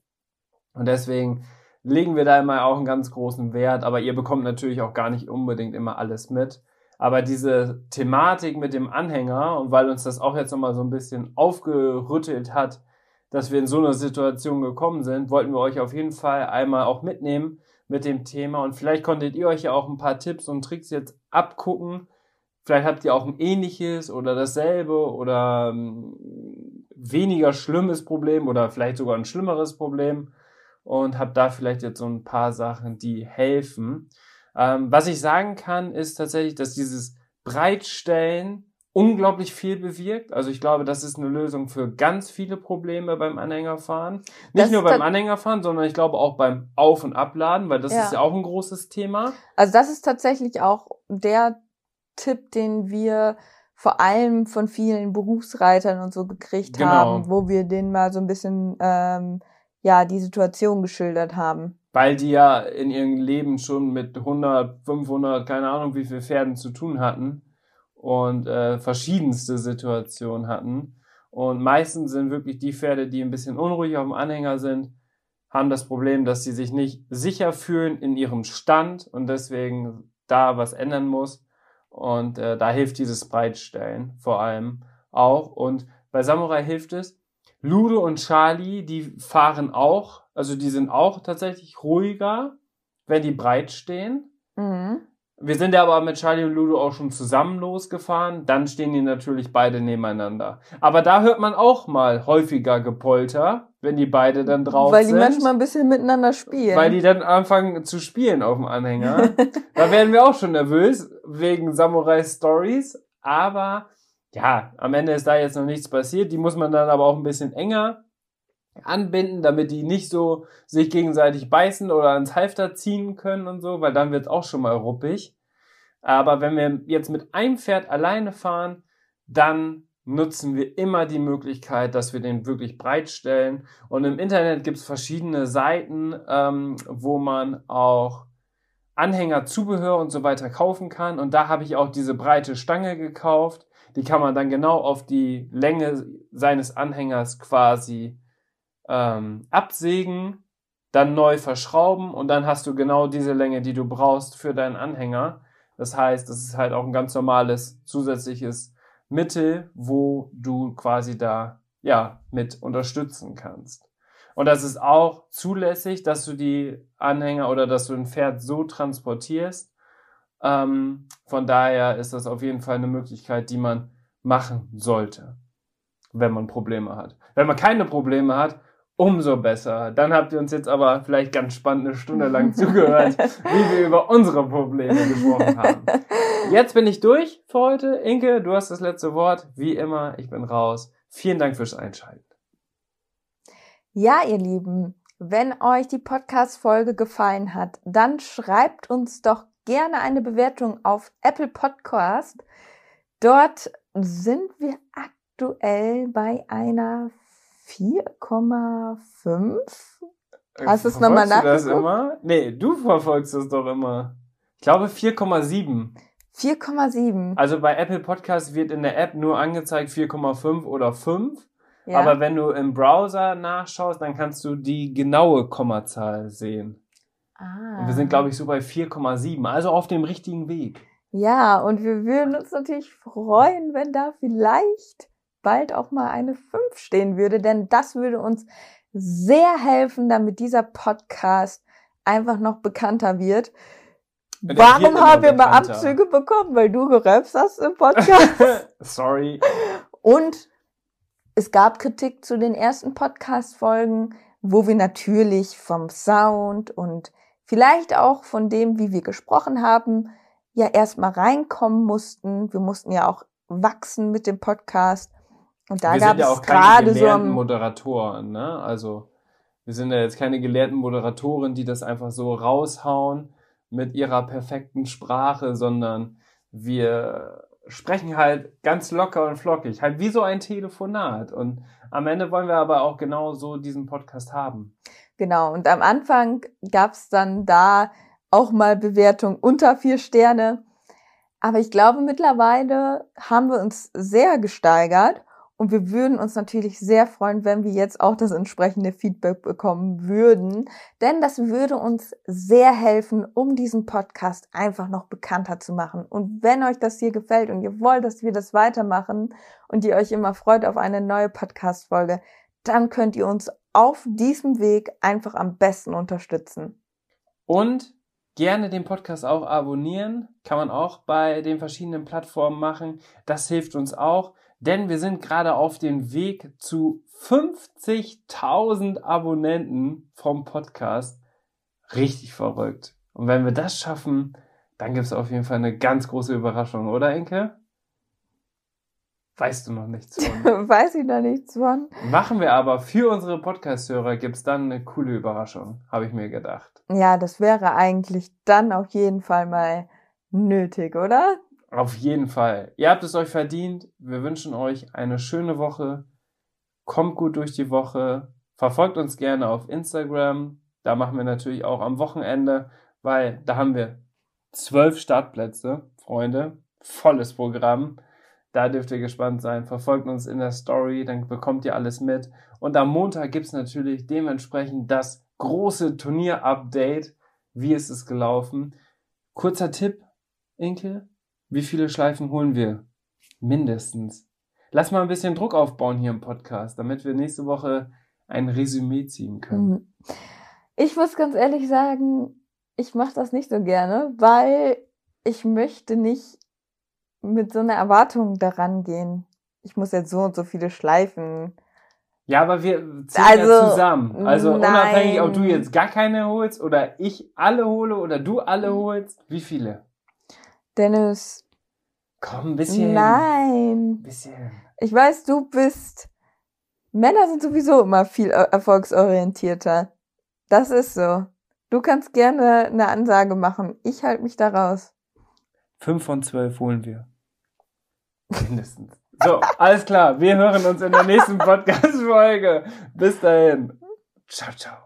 Und deswegen legen wir da immer auch einen ganz großen Wert, aber ihr bekommt natürlich auch gar nicht unbedingt immer alles mit. Aber diese Thematik mit dem Anhänger und weil uns das auch jetzt nochmal so ein bisschen aufgerüttelt hat, dass wir in so eine Situation gekommen sind, wollten wir euch auf jeden Fall einmal auch mitnehmen mit dem Thema und vielleicht konntet ihr euch ja auch ein paar Tipps und Tricks jetzt abgucken, Vielleicht habt ihr auch ein ähnliches oder dasselbe oder ähm, weniger schlimmes Problem oder vielleicht sogar ein schlimmeres Problem und habt da vielleicht jetzt so ein paar Sachen, die helfen. Ähm, was ich sagen kann, ist tatsächlich, dass dieses Breitstellen unglaublich viel bewirkt. Also ich glaube, das ist eine Lösung für ganz viele Probleme beim Anhängerfahren. Nicht das nur beim Anhängerfahren, sondern ich glaube auch beim Auf- und Abladen, weil das ja. ist ja auch ein großes Thema.
Also das ist tatsächlich auch der Tipp, den wir vor allem von vielen Berufsreitern und so gekriegt genau. haben, wo wir denen mal so ein bisschen ähm, ja die Situation geschildert haben.
Weil die ja in ihrem Leben schon mit 100, 500, keine Ahnung wie viel Pferden zu tun hatten und äh, verschiedenste Situationen hatten. Und meistens sind wirklich die Pferde, die ein bisschen unruhig auf dem Anhänger sind, haben das Problem, dass sie sich nicht sicher fühlen in ihrem Stand und deswegen da was ändern muss. Und äh, da hilft dieses Breitstellen vor allem auch. Und bei Samurai hilft es. Ludo und Charlie, die fahren auch, also die sind auch tatsächlich ruhiger, wenn die breit stehen. Mhm. Wir sind ja aber mit Charlie und Ludo auch schon zusammen losgefahren. Dann stehen die natürlich beide nebeneinander. Aber da hört man auch mal häufiger Gepolter, wenn die beide dann drauf
Weil
sind.
die manchmal ein bisschen miteinander spielen.
Weil die dann anfangen zu spielen auf dem Anhänger. da werden wir auch schon nervös wegen Samurai Stories. Aber ja, am Ende ist da jetzt noch nichts passiert. Die muss man dann aber auch ein bisschen enger anbinden, damit die nicht so sich gegenseitig beißen oder ans Halfter ziehen können und so, weil dann wird es auch schon mal ruppig. Aber wenn wir jetzt mit einem Pferd alleine fahren, dann nutzen wir immer die Möglichkeit, dass wir den wirklich breit stellen. Und im Internet gibt es verschiedene Seiten, ähm, wo man auch Anhänger, Zubehör und so weiter kaufen kann. Und da habe ich auch diese breite Stange gekauft. Die kann man dann genau auf die Länge seines Anhängers quasi ähm, absägen, dann neu verschrauben und dann hast du genau diese Länge, die du brauchst für deinen Anhänger. Das heißt, das ist halt auch ein ganz normales zusätzliches Mittel, wo du quasi da ja mit unterstützen kannst. Und das ist auch zulässig, dass du die Anhänger oder dass du ein Pferd so transportierst. Ähm, von daher ist das auf jeden Fall eine Möglichkeit, die man machen sollte, wenn man Probleme hat. Wenn man keine Probleme hat, umso besser. Dann habt ihr uns jetzt aber vielleicht ganz spannend eine Stunde lang zugehört, wie wir über unsere Probleme gesprochen haben. Jetzt bin ich durch für heute. Inke, du hast das letzte Wort. Wie immer, ich bin raus. Vielen Dank fürs Einschalten.
Ja, ihr Lieben, wenn euch die Podcast-Folge gefallen hat, dann schreibt uns doch gerne eine Bewertung auf Apple Podcast. Dort sind wir aktuell bei einer 4,5. Hast du es nochmal nachgeguckt?
das immer? Nee, du verfolgst es doch immer. Ich glaube 4,7.
4,7.
Also bei Apple Podcast wird in der App nur angezeigt 4,5 oder 5. Ja. Aber wenn du im Browser nachschaust, dann kannst du die genaue Kommazahl sehen. Ah. Und wir sind, glaube ich, so bei 4,7. Also auf dem richtigen Weg.
Ja, und wir würden uns natürlich freuen, wenn da vielleicht bald auch mal eine 5 stehen würde, denn das würde uns sehr helfen, damit dieser Podcast einfach noch bekannter wird. Warum haben wir mal Abzüge bekommen? Weil du gerappt hast im Podcast.
Sorry.
Und es gab Kritik zu den ersten Podcast-Folgen, wo wir natürlich vom Sound und vielleicht auch von dem, wie wir gesprochen haben, ja erstmal reinkommen mussten. Wir mussten ja auch wachsen mit dem Podcast. Und da
wir
gab
sind ja
es
auch keine
gerade so
gelehrten Moderatoren, ne? Also wir sind ja jetzt keine gelehrten Moderatoren, die das einfach so raushauen mit ihrer perfekten Sprache, sondern wir sprechen halt ganz locker und flockig, halt wie so ein Telefonat. Und am Ende wollen wir aber auch genau so diesen Podcast haben.
Genau, und am Anfang gab's dann da auch mal Bewertung unter vier Sterne. Aber ich glaube, mittlerweile haben wir uns sehr gesteigert und wir würden uns natürlich sehr freuen, wenn wir jetzt auch das entsprechende Feedback bekommen würden, denn das würde uns sehr helfen, um diesen Podcast einfach noch bekannter zu machen. Und wenn euch das hier gefällt und ihr wollt, dass wir das weitermachen und ihr euch immer freut auf eine neue Podcast-Folge, dann könnt ihr uns auf diesem Weg einfach am besten unterstützen.
Und gerne den Podcast auch abonnieren, kann man auch bei den verschiedenen Plattformen machen. Das hilft uns auch denn wir sind gerade auf dem Weg zu 50.000 Abonnenten vom Podcast. Richtig verrückt. Und wenn wir das schaffen, dann gibt es auf jeden Fall eine ganz große Überraschung, oder Enke? Weißt du noch nichts
von? Weiß ich noch nichts von.
Machen wir aber für unsere Podcast-Hörer gibt es dann eine coole Überraschung, habe ich mir gedacht.
Ja, das wäre eigentlich dann auf jeden Fall mal nötig, oder?
Auf jeden Fall. Ihr habt es euch verdient. Wir wünschen euch eine schöne Woche. Kommt gut durch die Woche. Verfolgt uns gerne auf Instagram. Da machen wir natürlich auch am Wochenende, weil da haben wir zwölf Startplätze, Freunde. Volles Programm. Da dürft ihr gespannt sein. Verfolgt uns in der Story, dann bekommt ihr alles mit. Und am Montag gibt's natürlich dementsprechend das große Turnier-Update. Wie ist es gelaufen? Kurzer Tipp, Inke, wie viele Schleifen holen wir? Mindestens. Lass mal ein bisschen Druck aufbauen hier im Podcast, damit wir nächste Woche ein Resümee ziehen können. Mhm.
Ich muss ganz ehrlich sagen, ich mache das nicht so gerne, weil ich möchte nicht mit so einer Erwartung daran gehen. Ich muss jetzt so und so viele Schleifen.
Ja, aber wir ziehen also, ja zusammen. Also nein. unabhängig, ob du jetzt gar keine holst oder ich alle hole oder du alle holst. Wie viele?
Dennis.
Komm, ein bisschen.
Nein.
Ein bisschen.
Ich weiß, du bist. Männer sind sowieso immer viel erfolgsorientierter. Das ist so. Du kannst gerne eine Ansage machen. Ich halte mich da raus.
Fünf von zwölf holen wir. Mindestens. So, alles klar. Wir hören uns in der nächsten Podcast-Folge. Bis dahin. Ciao, ciao.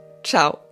Ciao.